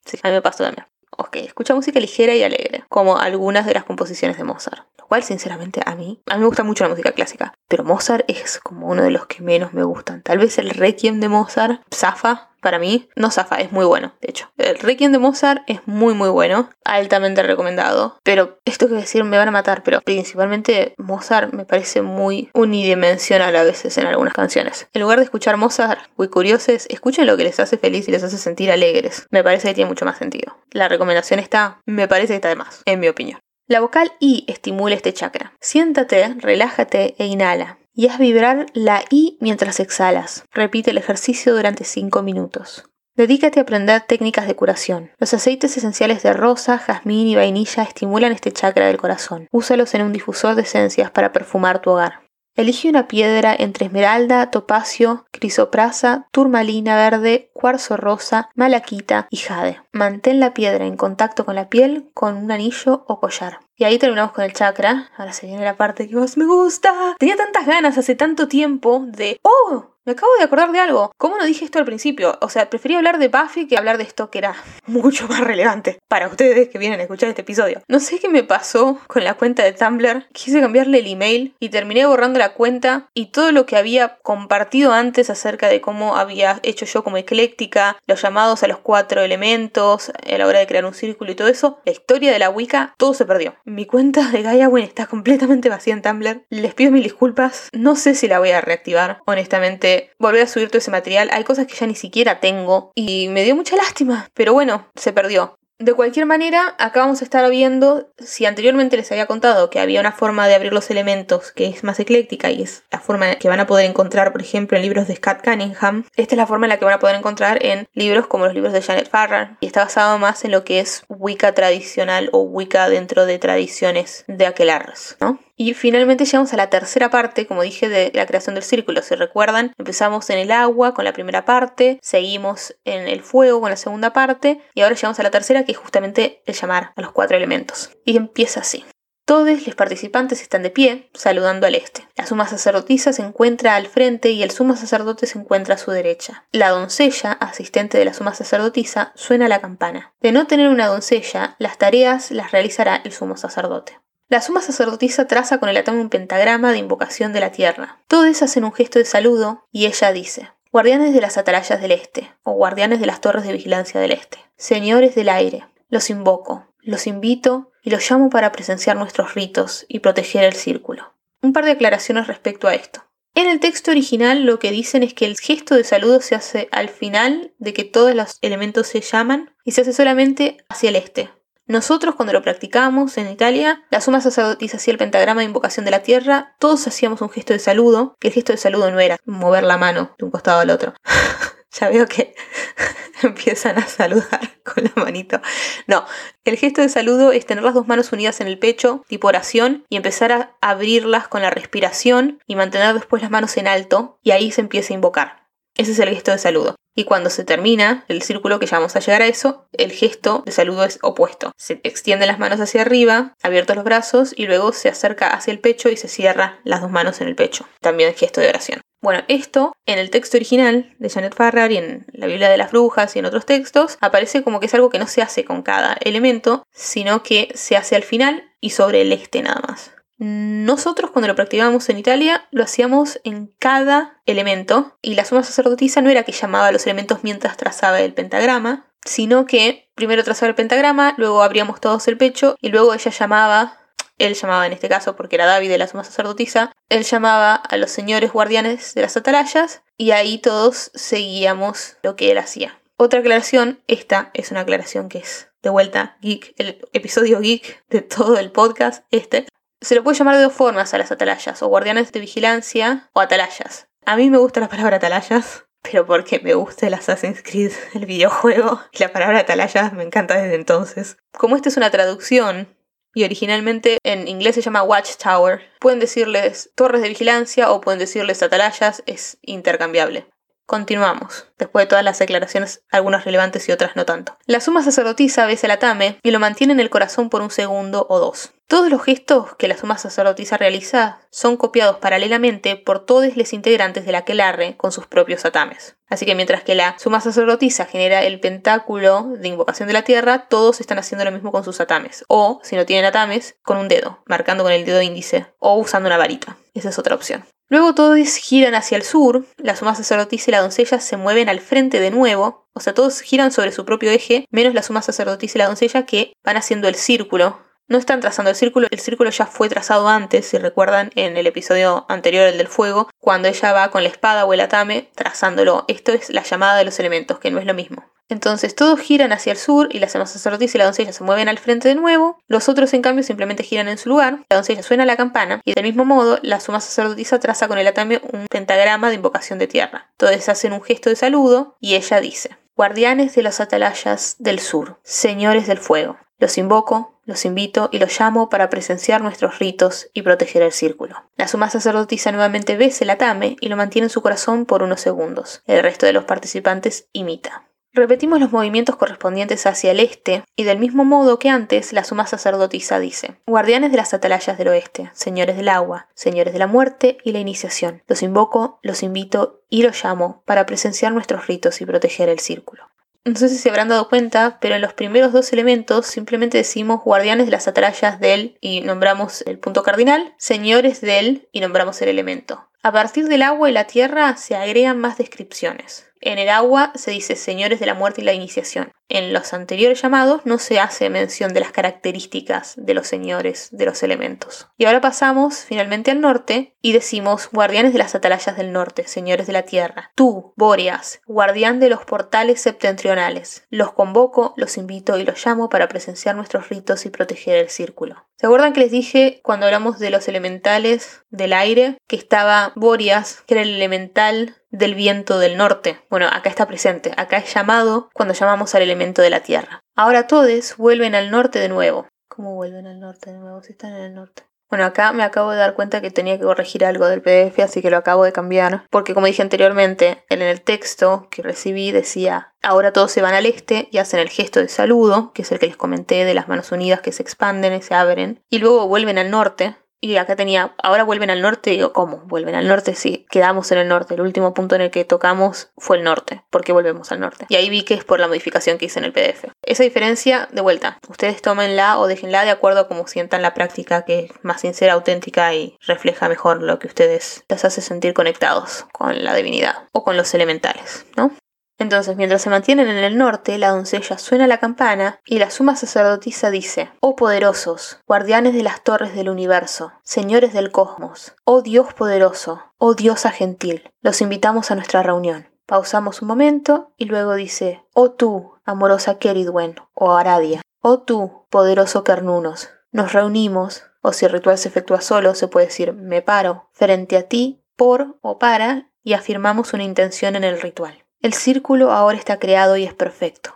Sí, a mí me pasó también. Ok, escucha música ligera y alegre, como algunas de las composiciones de Mozart. Lo cual, sinceramente, a mí, a mí me gusta mucho la música clásica, pero Mozart es como uno de los que menos me gustan. Tal vez el Requiem de Mozart, Zafa, para mí, no zafa, es muy bueno, de hecho. El Requiem de Mozart es muy muy bueno, altamente recomendado. Pero esto que decir me van a matar, pero principalmente Mozart me parece muy unidimensional a veces en algunas canciones. En lugar de escuchar Mozart, muy curiosos, escuchen lo que les hace feliz y les hace sentir alegres. Me parece que tiene mucho más sentido. La recomendación está, me parece que está de más, en mi opinión. La vocal I estimula este chakra. Siéntate, relájate e inhala y haz vibrar la I mientras exhalas. Repite el ejercicio durante 5 minutos. Dedícate a aprender técnicas de curación. Los aceites esenciales de rosa, jazmín y vainilla estimulan este chakra del corazón. Úsalos en un difusor de esencias para perfumar tu hogar. Elige una piedra entre esmeralda, topacio, crisoprasa, turmalina verde, cuarzo rosa, malaquita y jade. Mantén la piedra en contacto con la piel con un anillo o collar. Y ahí terminamos con el chakra. Ahora se viene la parte que más me gusta. Tenía tantas ganas hace tanto tiempo de... ¡Oh! Me acabo de acordar de algo. ¿Cómo no dije esto al principio? O sea, preferí hablar de Buffy que hablar de esto que era mucho más relevante para ustedes que vienen a escuchar este episodio. No sé qué me pasó con la cuenta de Tumblr. Quise cambiarle el email y terminé borrando la cuenta y todo lo que había compartido antes acerca de cómo había hecho yo como ecléctica, los llamados a los cuatro elementos a la hora de crear un círculo y todo eso, la historia de la Wicca, todo se perdió. Mi cuenta de Gaiawen está completamente vacía en Tumblr. Les pido mil disculpas. No sé si la voy a reactivar, honestamente volver a subir todo ese material. Hay cosas que ya ni siquiera tengo y me dio mucha lástima, pero bueno, se perdió. De cualquier manera, acá vamos a estar viendo, si anteriormente les había contado que había una forma de abrir los elementos que es más ecléctica y es la forma que van a poder encontrar, por ejemplo, en libros de Scott Cunningham, esta es la forma en la que van a poder encontrar en libros como los libros de Janet Farrar y está basado más en lo que es Wicca tradicional o Wicca dentro de tradiciones de aquelarres, ¿no? Y finalmente llegamos a la tercera parte, como dije, de la creación del círculo. Si recuerdan, empezamos en el agua con la primera parte, seguimos en el fuego con la segunda parte, y ahora llegamos a la tercera, que es justamente el llamar a los cuatro elementos. Y empieza así. Todos los participantes están de pie, saludando al este. La suma sacerdotisa se encuentra al frente y el sumo sacerdote se encuentra a su derecha. La doncella, asistente de la suma sacerdotisa, suena la campana. De no tener una doncella, las tareas las realizará el sumo sacerdote. La suma sacerdotisa traza con el atame un pentagrama de invocación de la tierra. Todos hacen un gesto de saludo y ella dice, Guardianes de las atalayas del este, o guardianes de las torres de vigilancia del este, señores del aire, los invoco, los invito y los llamo para presenciar nuestros ritos y proteger el círculo. Un par de aclaraciones respecto a esto. En el texto original lo que dicen es que el gesto de saludo se hace al final de que todos los elementos se llaman y se hace solamente hacia el este, nosotros cuando lo practicamos en Italia, la suma sacerdotisa hacía el pentagrama de invocación de la tierra, todos hacíamos un gesto de saludo, que el gesto de saludo no era mover la mano de un costado al otro. ya veo que empiezan a saludar con la manito. No, el gesto de saludo es tener las dos manos unidas en el pecho, tipo oración, y empezar a abrirlas con la respiración y mantener después las manos en alto, y ahí se empieza a invocar. Ese es el gesto de saludo. Y cuando se termina el círculo, que ya vamos a llegar a eso, el gesto de saludo es opuesto. Se extienden las manos hacia arriba, abiertos los brazos, y luego se acerca hacia el pecho y se cierra las dos manos en el pecho. También gesto de oración. Bueno, esto en el texto original de Janet Farrar y en la Biblia de las Brujas y en otros textos aparece como que es algo que no se hace con cada elemento, sino que se hace al final y sobre el este nada más. Nosotros cuando lo practicábamos en Italia lo hacíamos en cada elemento y la suma sacerdotisa no era que llamaba a los elementos mientras trazaba el pentagrama, sino que primero trazaba el pentagrama, luego abríamos todos el pecho y luego ella llamaba él llamaba en este caso, porque era David de la suma sacerdotisa, él llamaba a los señores guardianes de las atalayas y ahí todos seguíamos lo que él hacía. Otra aclaración, esta es una aclaración que es de vuelta geek, el episodio geek de todo el podcast, este. Se lo puede llamar de dos formas a las atalayas, o guardianes de vigilancia o atalayas. A mí me gusta la palabra atalayas, pero porque me gusta el Assassin's Creed, el videojuego, y la palabra atalayas me encanta desde entonces. Como esta es una traducción y originalmente en inglés se llama Watchtower. Pueden decirles torres de vigilancia o pueden decirles atalayas, es intercambiable. Continuamos, después de todas las declaraciones, algunas relevantes y otras no tanto. La suma sacerdotisa besa el atame y lo mantiene en el corazón por un segundo o dos. Todos los gestos que la suma sacerdotisa realiza son copiados paralelamente por todos los integrantes de la quelarre con sus propios atames. Así que mientras que la suma sacerdotisa genera el pentáculo de invocación de la tierra, todos están haciendo lo mismo con sus atames. O, si no tienen atames, con un dedo, marcando con el dedo índice, o usando una varita. Esa es otra opción. Luego todos giran hacia el sur, la suma sacerdotisa y la doncella se mueven al frente de nuevo, o sea, todos giran sobre su propio eje, menos la suma sacerdotisa y la doncella que van haciendo el círculo no están trazando el círculo, el círculo ya fue trazado antes, si recuerdan en el episodio anterior, el del fuego, cuando ella va con la espada o el atame trazándolo. Esto es la llamada de los elementos, que no es lo mismo. Entonces todos giran hacia el sur y la sacerdotisa y la doncella se mueven al frente de nuevo, los otros en cambio simplemente giran en su lugar, la doncella suena la campana y del mismo modo la suma sacerdotisa traza con el atame un pentagrama de invocación de tierra. Todos hacen un gesto de saludo y ella dice, Guardianes de las atalayas del sur, señores del fuego, los invoco, los invito y los llamo para presenciar nuestros ritos y proteger el círculo. La suma sacerdotisa nuevamente besa el atame y lo mantiene en su corazón por unos segundos. El resto de los participantes imita. Repetimos los movimientos correspondientes hacia el este, y del mismo modo que antes, la suma sacerdotisa dice, Guardianes de las atalayas del oeste, señores del agua, señores de la muerte y la iniciación, los invoco, los invito y los llamo para presenciar nuestros ritos y proteger el círculo. No sé si se habrán dado cuenta, pero en los primeros dos elementos simplemente decimos guardianes de las atalayas del y nombramos el punto cardinal, señores del y nombramos el elemento. A partir del agua y la tierra se agregan más descripciones. En el agua se dice señores de la muerte y la iniciación. En los anteriores llamados no se hace mención de las características de los señores de los elementos. Y ahora pasamos finalmente al norte y decimos guardianes de las atalayas del norte, señores de la tierra. Tú, Boreas, guardián de los portales septentrionales. Los convoco, los invito y los llamo para presenciar nuestros ritos y proteger el círculo. ¿Se acuerdan que les dije cuando hablamos de los elementales del aire que estaba Boreas, que era el elemental del viento del norte. Bueno, acá está presente, acá es llamado cuando llamamos al elemento de la tierra. Ahora todos vuelven al norte de nuevo. ¿Cómo vuelven al norte de nuevo si están en el norte? Bueno, acá me acabo de dar cuenta que tenía que corregir algo del PDF, así que lo acabo de cambiar. Porque como dije anteriormente, en el texto que recibí decía, ahora todos se van al este y hacen el gesto de saludo, que es el que les comenté de las manos unidas que se expanden y se abren, y luego vuelven al norte, y acá tenía, ahora vuelven al norte, digo, ¿cómo? ¿Vuelven al norte? Sí, quedamos en el norte. El último punto en el que tocamos fue el norte. ¿Por qué volvemos al norte? Y ahí vi que es por la modificación que hice en el PDF. Esa diferencia, de vuelta, ustedes tómenla o déjenla de acuerdo a cómo sientan la práctica, que es más sincera, auténtica y refleja mejor lo que ustedes les hace sentir conectados con la divinidad o con los elementales, ¿no? Entonces, mientras se mantienen en el norte, la doncella suena la campana y la suma sacerdotisa dice, Oh poderosos, guardianes de las torres del universo, señores del cosmos, oh Dios poderoso, oh diosa gentil, los invitamos a nuestra reunión. Pausamos un momento y luego dice, Oh tú, amorosa Keridwen, o Aradia, oh tú, poderoso Kernunos, nos reunimos, o si el ritual se efectúa solo, se puede decir me paro, frente a ti, por o para, y afirmamos una intención en el ritual. El círculo ahora está creado y es perfecto.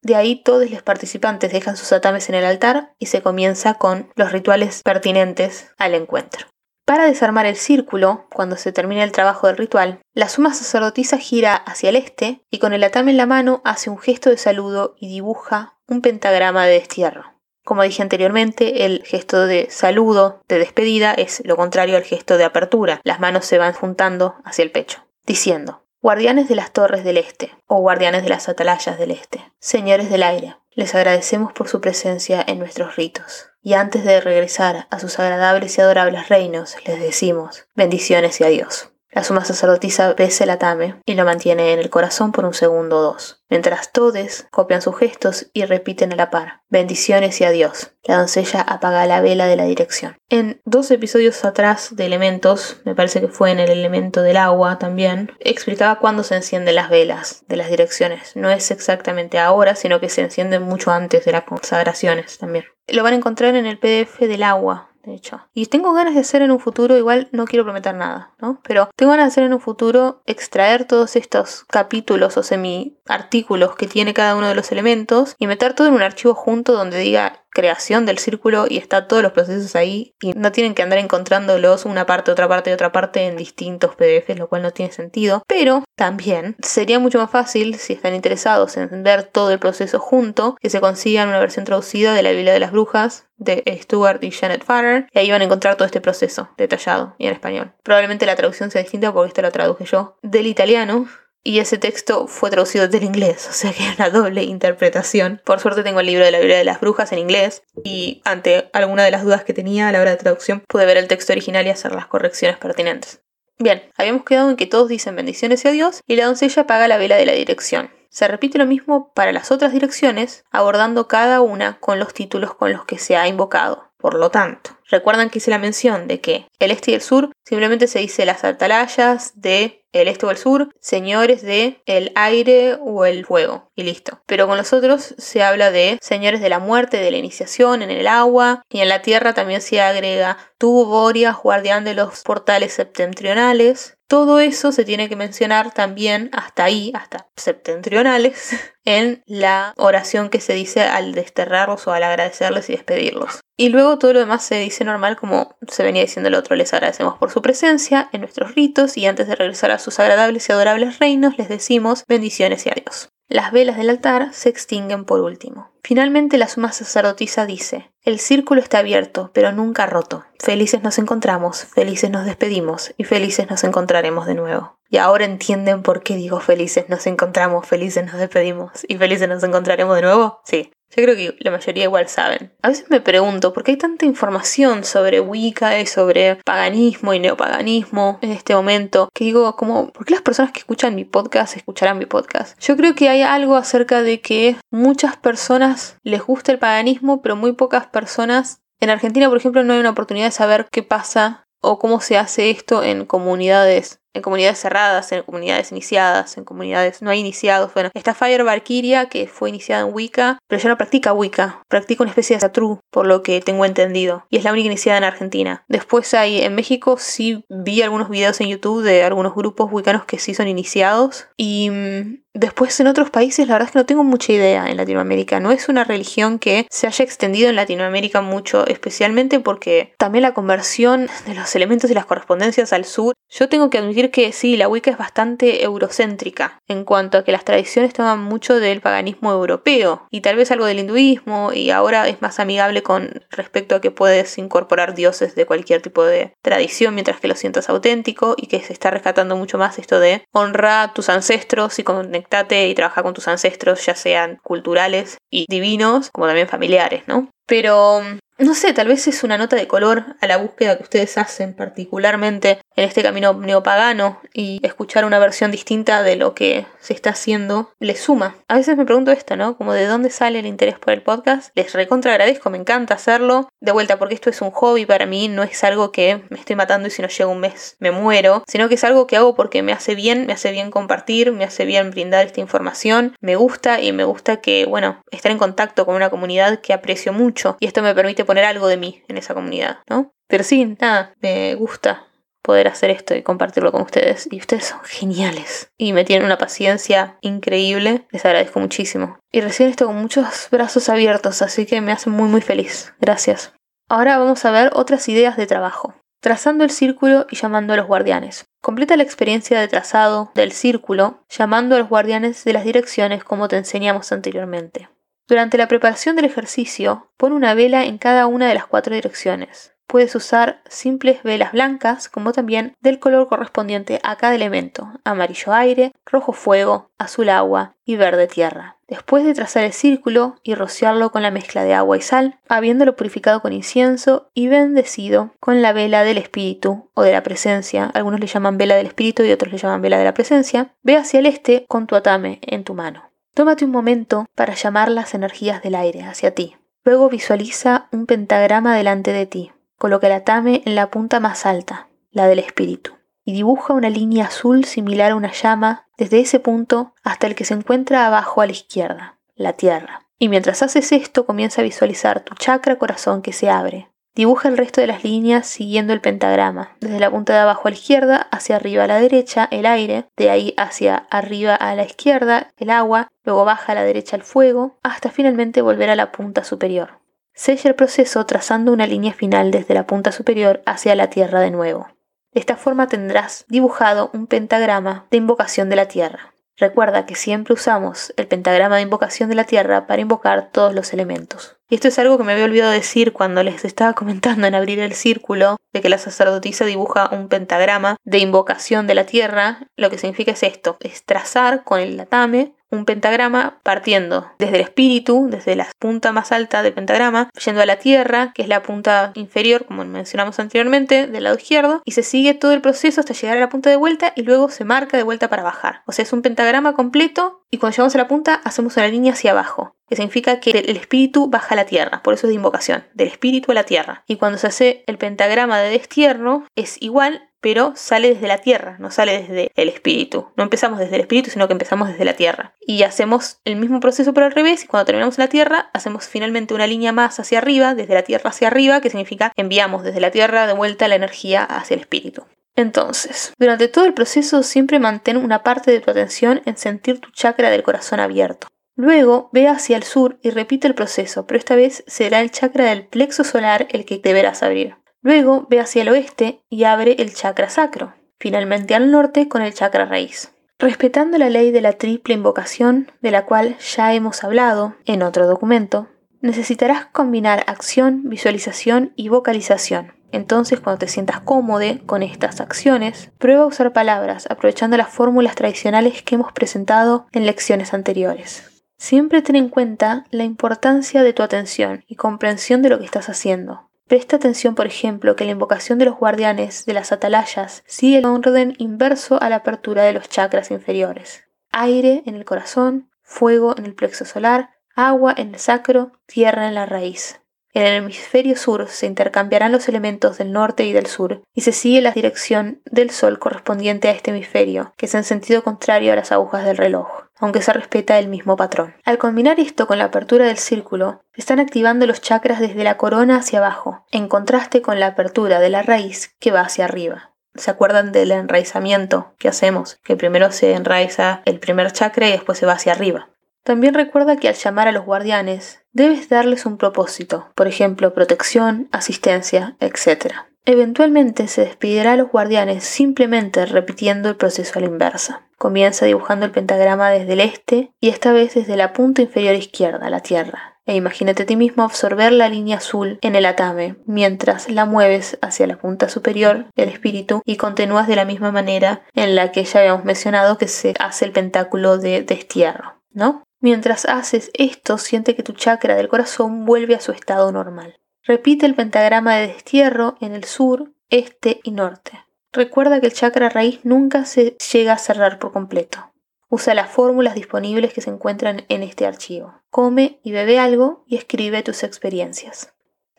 De ahí todos los participantes dejan sus atames en el altar y se comienza con los rituales pertinentes al encuentro. Para desarmar el círculo, cuando se termina el trabajo del ritual, la suma sacerdotisa gira hacia el este y con el atame en la mano hace un gesto de saludo y dibuja un pentagrama de destierro. Como dije anteriormente, el gesto de saludo, de despedida, es lo contrario al gesto de apertura. Las manos se van juntando hacia el pecho, diciendo, Guardianes de las torres del este, o guardianes de las atalayas del este, señores del aire, les agradecemos por su presencia en nuestros ritos. Y antes de regresar a sus agradables y adorables reinos, les decimos bendiciones y adiós. La suma sacerdotisa besa el atame y lo mantiene en el corazón por un segundo o dos, mientras todos copian sus gestos y repiten a la par, bendiciones y adiós. La doncella apaga la vela de la dirección. En dos episodios atrás de elementos, me parece que fue en el elemento del agua también, explicaba cuándo se encienden las velas de las direcciones. No es exactamente ahora, sino que se encienden mucho antes de las consagraciones también. Lo van a encontrar en el PDF del agua, de hecho. Y tengo ganas de hacer en un futuro, igual no quiero prometer nada, ¿no? Pero tengo ganas de hacer en un futuro extraer todos estos capítulos o semi artículos que tiene cada uno de los elementos y meter todo en un archivo junto donde diga creación del círculo y está todos los procesos ahí y no tienen que andar encontrándolos una parte, otra parte y otra parte en distintos PDFs, lo cual no tiene sentido. Pero también sería mucho más fácil, si están interesados en ver todo el proceso junto, que se consigan una versión traducida de la Biblia de las Brujas de Stuart y Janet Farrer y ahí van a encontrar todo este proceso detallado y en español. Probablemente la traducción sea distinta porque esto lo traduje yo del italiano y ese texto fue traducido del inglés, o sea que es una doble interpretación. Por suerte tengo el libro de la Biblia de las Brujas en inglés y ante alguna de las dudas que tenía a la hora de traducción pude ver el texto original y hacer las correcciones pertinentes. Bien, habíamos quedado en que todos dicen bendiciones y adiós y la doncella apaga la vela de la dirección. Se repite lo mismo para las otras direcciones, abordando cada una con los títulos con los que se ha invocado. Por lo tanto, recuerdan que hice la mención de que el este y el sur simplemente se dice las atalayas de el este o el sur, señores de el aire o el fuego, y listo. Pero con los otros se habla de señores de la muerte, de la iniciación, en el agua, y en la tierra también se agrega tú, Boria, guardián de los portales septentrionales. Todo eso se tiene que mencionar también hasta ahí, hasta septentrionales, en la oración que se dice al desterrarlos o al agradecerles y despedirlos. Y luego todo lo demás se dice normal como se venía diciendo el otro, les agradecemos por su presencia en nuestros ritos y antes de regresar a sus agradables y adorables reinos les decimos bendiciones y adiós. Las velas del altar se extinguen por último. Finalmente la suma sacerdotisa dice, el círculo está abierto, pero nunca roto. Felices nos encontramos, felices nos despedimos y felices nos encontraremos de nuevo. Y ahora entienden por qué digo felices nos encontramos, felices nos despedimos y felices nos encontraremos de nuevo. Sí, yo creo que la mayoría igual saben. A veces me pregunto por qué hay tanta información sobre Wicca y sobre paganismo y neopaganismo en este momento. Que digo, como, ¿por qué las personas que escuchan mi podcast escucharán mi podcast? Yo creo que hay algo acerca de que muchas personas les gusta el paganismo, pero muy pocas personas. En Argentina, por ejemplo, no hay una oportunidad de saber qué pasa o cómo se hace esto en comunidades en comunidades cerradas, en comunidades iniciadas, en comunidades no iniciados. Bueno, está Fire Valkyria, que fue iniciada en Wicca, pero ya no practica Wicca, practica una especie de Satru, por lo que tengo entendido, y es la única iniciada en Argentina. Después hay, en México sí vi algunos videos en YouTube de algunos grupos wiccanos que sí son iniciados, y mm, Después en otros países la verdad es que no tengo mucha idea en Latinoamérica. No es una religión que se haya extendido en Latinoamérica mucho, especialmente porque también la conversión de los elementos y las correspondencias al sur. Yo tengo que admitir que sí, la Wicca es bastante eurocéntrica en cuanto a que las tradiciones toman mucho del paganismo europeo y tal vez algo del hinduismo y ahora es más amigable con respecto a que puedes incorporar dioses de cualquier tipo de tradición mientras que lo sientas auténtico y que se está rescatando mucho más esto de honrar a tus ancestros y con y trabaja con tus ancestros, ya sean culturales y divinos, como también familiares, ¿no? Pero no sé, tal vez es una nota de color a la búsqueda que ustedes hacen, particularmente en este camino neopagano, y escuchar una versión distinta de lo que se está haciendo les suma. A veces me pregunto esto, ¿no? Como de dónde sale el interés por el podcast. Les recontra agradezco, me encanta hacerlo. De vuelta, porque esto es un hobby para mí, no es algo que me estoy matando y si no llega un mes me muero, sino que es algo que hago porque me hace bien, me hace bien compartir, me hace bien brindar esta información, me gusta y me gusta que, bueno, estar en contacto con una comunidad que aprecio mucho y esto me permite poner algo de mí en esa comunidad, ¿no? Pero sí, nada, me gusta poder hacer esto y compartirlo con ustedes. Y ustedes son geniales. Y me tienen una paciencia increíble. Les agradezco muchísimo. Y recién esto con muchos brazos abiertos, así que me hace muy muy feliz. Gracias. Ahora vamos a ver otras ideas de trabajo. Trazando el círculo y llamando a los guardianes. Completa la experiencia de trazado del círculo llamando a los guardianes de las direcciones como te enseñamos anteriormente. Durante la preparación del ejercicio, pon una vela en cada una de las cuatro direcciones. Puedes usar simples velas blancas como también del color correspondiente a cada elemento, amarillo aire, rojo fuego, azul agua y verde tierra. Después de trazar el círculo y rociarlo con la mezcla de agua y sal, habiéndolo purificado con incienso y bendecido con la vela del espíritu o de la presencia, algunos le llaman vela del espíritu y otros le llaman vela de la presencia, ve hacia el este con tu atame en tu mano. Tómate un momento para llamar las energías del aire hacia ti. Luego visualiza un pentagrama delante de ti. Coloca el atame en la punta más alta, la del espíritu, y dibuja una línea azul similar a una llama desde ese punto hasta el que se encuentra abajo a la izquierda, la tierra. Y mientras haces esto comienza a visualizar tu chakra corazón que se abre, Dibuja el resto de las líneas siguiendo el pentagrama, desde la punta de abajo a la izquierda, hacia arriba a la derecha, el aire, de ahí hacia arriba a la izquierda, el agua, luego baja a la derecha el fuego, hasta finalmente volver a la punta superior. Sella el proceso trazando una línea final desde la punta superior hacia la tierra de nuevo. De esta forma tendrás dibujado un pentagrama de invocación de la tierra. Recuerda que siempre usamos el pentagrama de invocación de la tierra para invocar todos los elementos. Y esto es algo que me había olvidado decir cuando les estaba comentando en abrir el círculo, de que la sacerdotisa dibuja un pentagrama de invocación de la tierra. Lo que significa es esto, es trazar con el latame un pentagrama partiendo desde el espíritu, desde la punta más alta del pentagrama, yendo a la tierra, que es la punta inferior, como mencionamos anteriormente, del lado izquierdo, y se sigue todo el proceso hasta llegar a la punta de vuelta y luego se marca de vuelta para bajar. O sea, es un pentagrama completo y cuando llegamos a la punta hacemos una línea hacia abajo, que significa que el espíritu baja a la tierra, por eso es de invocación, del espíritu a la tierra. Y cuando se hace el pentagrama de destierno es igual, pero sale desde la tierra, no sale desde el espíritu. No empezamos desde el espíritu, sino que empezamos desde la tierra. Y hacemos el mismo proceso por al revés, y cuando terminamos en la tierra, hacemos finalmente una línea más hacia arriba, desde la tierra hacia arriba, que significa enviamos desde la tierra de vuelta la energía hacia el espíritu. Entonces, durante todo el proceso siempre mantén una parte de tu atención en sentir tu chakra del corazón abierto. Luego ve hacia el sur y repite el proceso, pero esta vez será el chakra del plexo solar el que deberás abrir. Luego ve hacia el oeste y abre el chakra sacro, finalmente al norte con el chakra raíz. Respetando la ley de la triple invocación, de la cual ya hemos hablado en otro documento, necesitarás combinar acción, visualización y vocalización. Entonces, cuando te sientas cómodo con estas acciones, prueba a usar palabras aprovechando las fórmulas tradicionales que hemos presentado en lecciones anteriores. Siempre ten en cuenta la importancia de tu atención y comprensión de lo que estás haciendo. Presta atención, por ejemplo, que la invocación de los guardianes de las atalayas sigue el orden inverso a la apertura de los chakras inferiores. Aire en el corazón, fuego en el plexo solar, agua en el sacro, tierra en la raíz. En el hemisferio sur se intercambiarán los elementos del norte y del sur, y se sigue la dirección del sol correspondiente a este hemisferio, que es en sentido contrario a las agujas del reloj, aunque se respeta el mismo patrón. Al combinar esto con la apertura del círculo, se están activando los chakras desde la corona hacia abajo, en contraste con la apertura de la raíz que va hacia arriba. ¿Se acuerdan del enraizamiento que hacemos? Que primero se enraiza el primer chakra y después se va hacia arriba. También recuerda que al llamar a los guardianes, debes darles un propósito, por ejemplo, protección, asistencia, etc. Eventualmente se despedirá a los guardianes simplemente repitiendo el proceso a la inversa. Comienza dibujando el pentagrama desde el este y esta vez desde la punta inferior izquierda, la Tierra. E imagínate a ti mismo absorber la línea azul en el atame, mientras la mueves hacia la punta superior del espíritu y continúas de la misma manera en la que ya habíamos mencionado que se hace el pentáculo de destierro, ¿no? Mientras haces esto, siente que tu chakra del corazón vuelve a su estado normal. Repite el pentagrama de destierro en el sur, este y norte. Recuerda que el chakra raíz nunca se llega a cerrar por completo. Usa las fórmulas disponibles que se encuentran en este archivo. Come y bebe algo y escribe tus experiencias.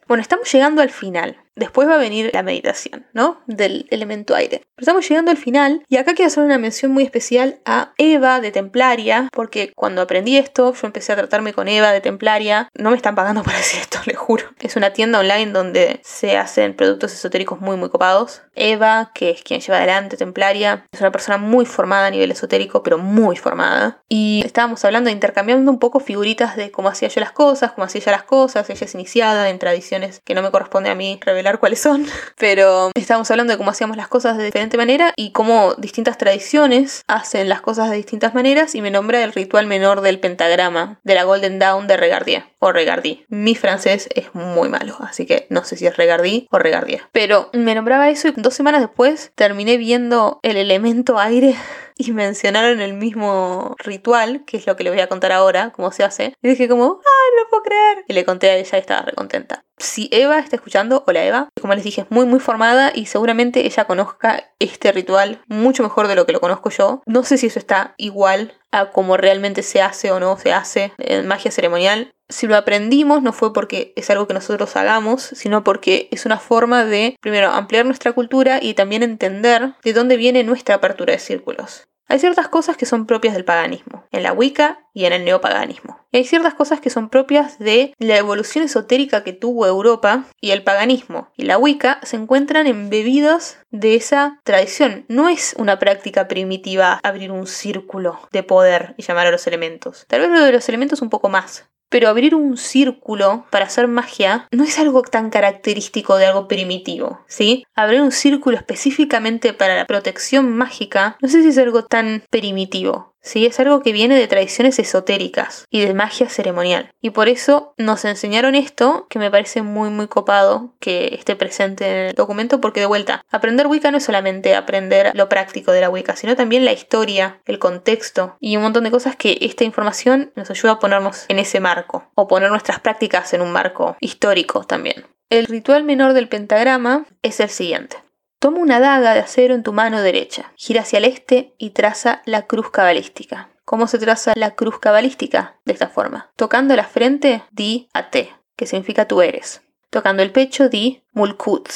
Bueno, estamos llegando al final. Después va a venir la meditación, ¿no? Del elemento aire. Pero estamos llegando al final y acá quiero hacer una mención muy especial a Eva de Templaria, porque cuando aprendí esto, yo empecé a tratarme con Eva de Templaria. No me están pagando por decir esto, le juro. Es una tienda online donde se hacen productos esotéricos muy, muy copados. Eva, que es quien lleva adelante Templaria, es una persona muy formada a nivel esotérico, pero muy formada. Y estábamos hablando, intercambiando un poco figuritas de cómo hacía yo las cosas, cómo hacía ella las cosas. Ella es iniciada en tradiciones que no me corresponde a mí revelar cuáles son, pero estábamos hablando de cómo hacíamos las cosas de diferente manera y cómo distintas tradiciones hacen las cosas de distintas maneras y me nombra el ritual menor del pentagrama de la Golden Dawn de Regardier o Regardie. Mi francés es muy malo, así que no sé si es Regardie o Regardier. Pero me nombraba eso y dos semanas después terminé viendo el elemento aire y mencionaron el mismo ritual, que es lo que le voy a contar ahora, cómo se hace. Y dije como, ¡ay, no puedo creer! Y le conté a ella y estaba recontenta. Si Eva está escuchando, hola Eva, como les dije, es muy muy formada y seguramente ella conozca este ritual mucho mejor de lo que lo conozco yo. No sé si eso está igual a cómo realmente se hace o no se hace en magia ceremonial. Si lo aprendimos no fue porque es algo que nosotros hagamos, sino porque es una forma de, primero, ampliar nuestra cultura y también entender de dónde viene nuestra apertura de círculos. Hay ciertas cosas que son propias del paganismo, en la Wicca y en el neopaganismo. Y hay ciertas cosas que son propias de la evolución esotérica que tuvo Europa y el paganismo. Y la Wicca se encuentran embebidos de esa tradición. No es una práctica primitiva abrir un círculo de poder y llamar a los elementos. Tal vez lo de los elementos un poco más. Pero abrir un círculo para hacer magia no es algo tan característico de algo primitivo, ¿sí? Abrir un círculo específicamente para la protección mágica no sé si es algo tan primitivo. ¿Sí? Es algo que viene de tradiciones esotéricas y de magia ceremonial. Y por eso nos enseñaron esto, que me parece muy muy copado que esté presente en el documento, porque de vuelta, aprender Wicca no es solamente aprender lo práctico de la Wicca, sino también la historia, el contexto y un montón de cosas que esta información nos ayuda a ponernos en ese marco, o poner nuestras prácticas en un marco histórico también. El ritual menor del pentagrama es el siguiente. Toma una daga de acero en tu mano derecha, gira hacia el este y traza la cruz cabalística. ¿Cómo se traza la cruz cabalística? De esta forma. Tocando la frente, di Ate, que significa tú eres. Tocando el pecho, di Mulkut.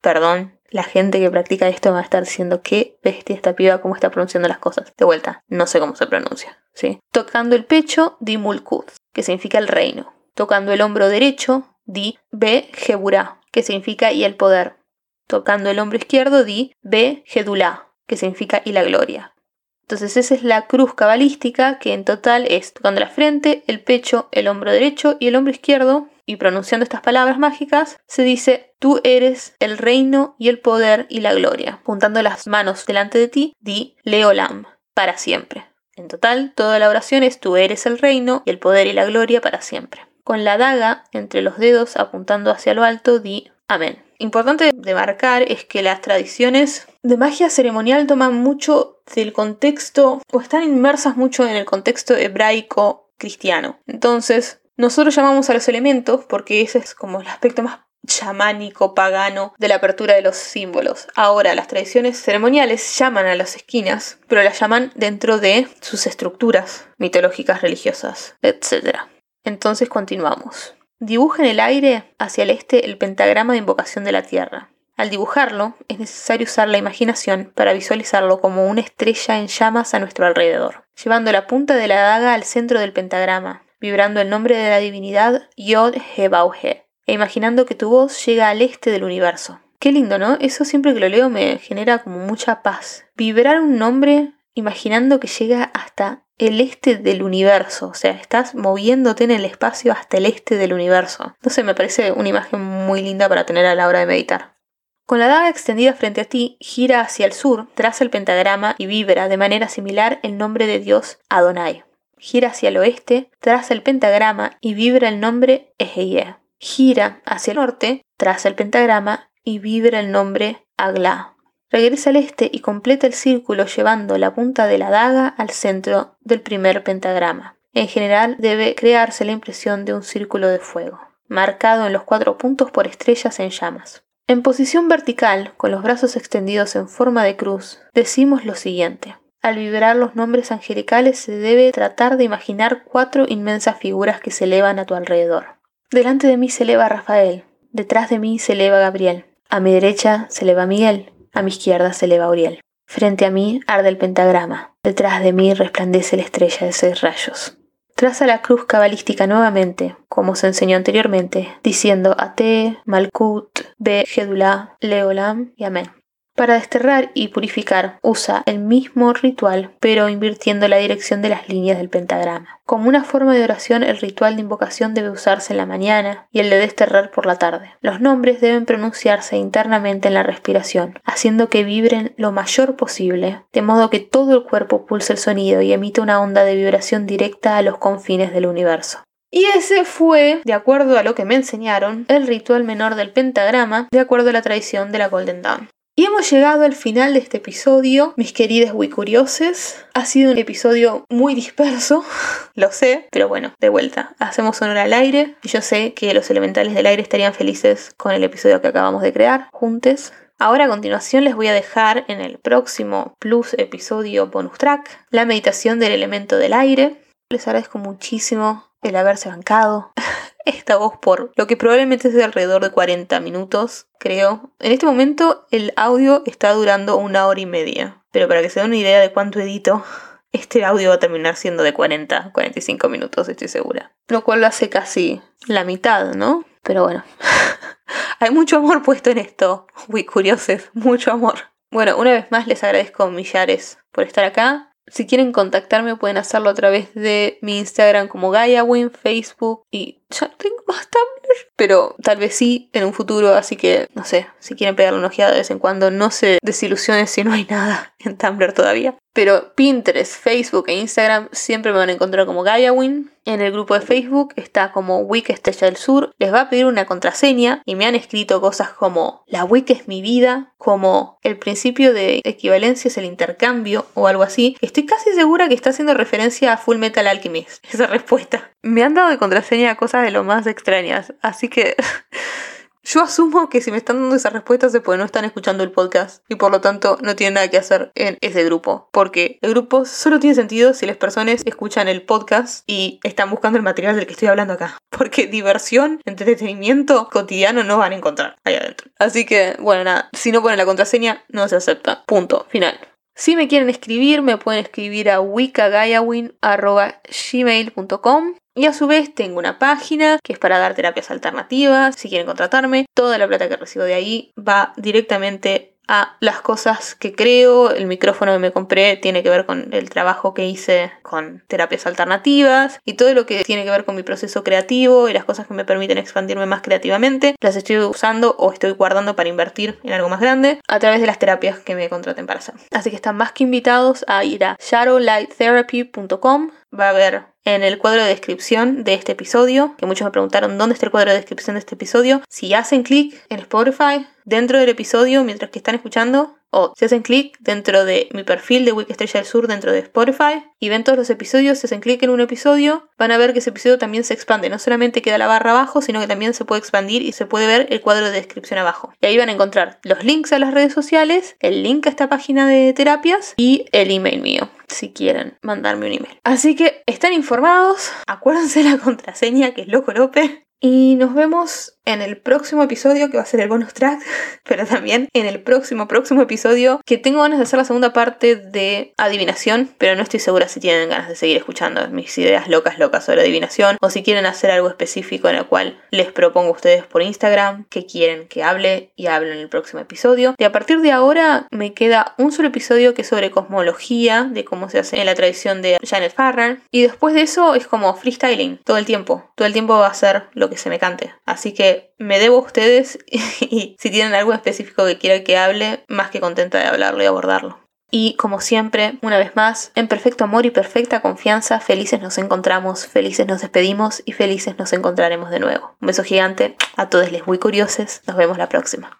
Perdón, la gente que practica esto va a estar diciendo qué bestia esta piba, cómo está pronunciando las cosas. De vuelta, no sé cómo se pronuncia. ¿sí? Tocando el pecho, di Mulkut, que significa el reino. Tocando el hombro derecho, di Be Jeburá, que significa y el poder. Tocando el hombro izquierdo di Be Gedulá, que significa y la gloria. Entonces esa es la cruz cabalística que en total es tocando la frente, el pecho, el hombro derecho y el hombro izquierdo. Y pronunciando estas palabras mágicas se dice tú eres el reino y el poder y la gloria. Juntando las manos delante de ti, di Leolam, para siempre. En total, toda la oración es tú eres el reino y el poder y la gloria para siempre. Con la daga entre los dedos apuntando hacia lo alto, di Amén. Importante de marcar es que las tradiciones de magia ceremonial toman mucho del contexto o están inmersas mucho en el contexto hebraico cristiano. Entonces, nosotros llamamos a los elementos porque ese es como el aspecto más chamánico, pagano de la apertura de los símbolos. Ahora, las tradiciones ceremoniales llaman a las esquinas, pero las llaman dentro de sus estructuras mitológicas, religiosas, etc. Entonces continuamos. Dibuja en el aire hacia el este el pentagrama de invocación de la Tierra. Al dibujarlo, es necesario usar la imaginación para visualizarlo como una estrella en llamas a nuestro alrededor, llevando la punta de la daga al centro del pentagrama, vibrando el nombre de la divinidad Yod He He, e imaginando que tu voz llega al este del universo. Qué lindo, ¿no? Eso siempre que lo leo me genera como mucha paz. Vibrar un nombre imaginando que llega hasta el este del universo, o sea, estás moviéndote en el espacio hasta el este del universo. No sé, me parece una imagen muy linda para tener a la hora de meditar. Con la daga extendida frente a ti, gira hacia el sur, traza el pentagrama y vibra de manera similar el nombre de Dios Adonai. Gira hacia el oeste, traza el pentagrama y vibra el nombre Eheye. Gira hacia el norte, traza el pentagrama y vibra el nombre Agla. Regresa al este y completa el círculo llevando la punta de la daga al centro del primer pentagrama. En general debe crearse la impresión de un círculo de fuego, marcado en los cuatro puntos por estrellas en llamas. En posición vertical, con los brazos extendidos en forma de cruz, decimos lo siguiente. Al vibrar los nombres angelicales se debe tratar de imaginar cuatro inmensas figuras que se elevan a tu alrededor. Delante de mí se eleva Rafael, Detrás de mí se eleva Gabriel. A mi derecha se eleva Miguel. A mi izquierda se eleva Uriel. Frente a mí arde el pentagrama. Detrás de mí resplandece la estrella de seis rayos. Traza la cruz cabalística nuevamente, como se enseñó anteriormente, diciendo Ate, Malkut, Be, Gedulá, Leolam y Amén. Para desterrar y purificar usa el mismo ritual, pero invirtiendo la dirección de las líneas del pentagrama. Como una forma de oración, el ritual de invocación debe usarse en la mañana y el de desterrar por la tarde. Los nombres deben pronunciarse internamente en la respiración, haciendo que vibren lo mayor posible, de modo que todo el cuerpo pulse el sonido y emite una onda de vibración directa a los confines del universo. Y ese fue, de acuerdo a lo que me enseñaron, el ritual menor del pentagrama, de acuerdo a la tradición de la Golden Dawn. Y hemos llegado al final de este episodio, mis queridas Wicurioses. Ha sido un episodio muy disperso, lo sé, pero bueno, de vuelta, hacemos honor al aire y yo sé que los elementales del aire estarían felices con el episodio que acabamos de crear, juntos. Ahora a continuación les voy a dejar en el próximo plus episodio bonus track la meditación del elemento del aire. Les agradezco muchísimo el haberse bancado esta voz por lo que probablemente sea alrededor de 40 minutos, creo. En este momento el audio está durando una hora y media, pero para que se den una idea de cuánto edito, este audio va a terminar siendo de 40, 45 minutos, estoy segura. Lo cual lo hace casi la mitad, ¿no? Pero bueno, hay mucho amor puesto en esto, muy curiosos, mucho amor. Bueno, una vez más les agradezco millares por estar acá. Si quieren contactarme pueden hacerlo a través de mi Instagram como GaiaWin, Facebook y ya no tengo más Tumblr, pero tal vez sí en un futuro, así que no sé, si quieren pegarle una ojeada de vez en cuando, no se desilusionen si no hay nada en Tumblr todavía. Pero Pinterest, Facebook e Instagram siempre me van a encontrar como GaiaWin. En el grupo de Facebook está como Wiki Estrella del Sur. Les va a pedir una contraseña y me han escrito cosas como la Wiki es mi vida, como el principio de equivalencia es el intercambio o algo así. Estoy casi segura que está haciendo referencia a Full Metal Alchemist, esa respuesta. Me han dado de contraseña cosas de lo más extrañas, así que Yo asumo que si me están dando esas respuestas es porque no están escuchando el podcast y por lo tanto no tienen nada que hacer en ese grupo. Porque el grupo solo tiene sentido si las personas escuchan el podcast y están buscando el material del que estoy hablando acá. Porque diversión, entretenimiento cotidiano no van a encontrar ahí adentro. Así que, bueno, nada, si no ponen la contraseña, no se acepta. Punto, final. Si me quieren escribir, me pueden escribir a wikagayawin.gmail.com y a su vez tengo una página que es para dar terapias alternativas, si quieren contratarme. Toda la plata que recibo de ahí va directamente a las cosas que creo. El micrófono que me compré tiene que ver con el trabajo que hice con terapias alternativas y todo lo que tiene que ver con mi proceso creativo y las cosas que me permiten expandirme más creativamente. Las estoy usando o estoy guardando para invertir en algo más grande a través de las terapias que me contraten para hacer. Así que están más que invitados a ir a shadowlighttherapy.com. Va a haber en el cuadro de descripción de este episodio, que muchos me preguntaron dónde está el cuadro de descripción de este episodio. Si hacen clic en Spotify, dentro del episodio, mientras que están escuchando, o si hacen clic dentro de mi perfil de Wiki Estrella del Sur dentro de Spotify y ven todos los episodios, si hacen clic en un episodio, van a ver que ese episodio también se expande. No solamente queda la barra abajo, sino que también se puede expandir y se puede ver el cuadro de descripción abajo. Y ahí van a encontrar los links a las redes sociales, el link a esta página de terapias y el email mío si quieren mandarme un email. Así que están informados, acuérdense la contraseña que es Loco López y nos vemos en el próximo episodio, que va a ser el bonus track, pero también en el próximo, próximo episodio, que tengo ganas de hacer la segunda parte de adivinación, pero no estoy segura si tienen ganas de seguir escuchando mis ideas locas, locas sobre adivinación, o si quieren hacer algo específico en el cual les propongo a ustedes por Instagram que quieren que hable y hable en el próximo episodio. Y a partir de ahora me queda un solo episodio que es sobre cosmología, de cómo se hace en la tradición de Janet Farrar, y después de eso es como freestyling, todo el tiempo, todo el tiempo va a ser lo que se me cante. Así que me debo a ustedes y si tienen algo específico que quieran que hable, más que contenta de hablarlo y abordarlo. Y como siempre, una vez más, en perfecto amor y perfecta confianza, felices nos encontramos, felices nos despedimos y felices nos encontraremos de nuevo. Un beso gigante a todos les muy curiosos, nos vemos la próxima.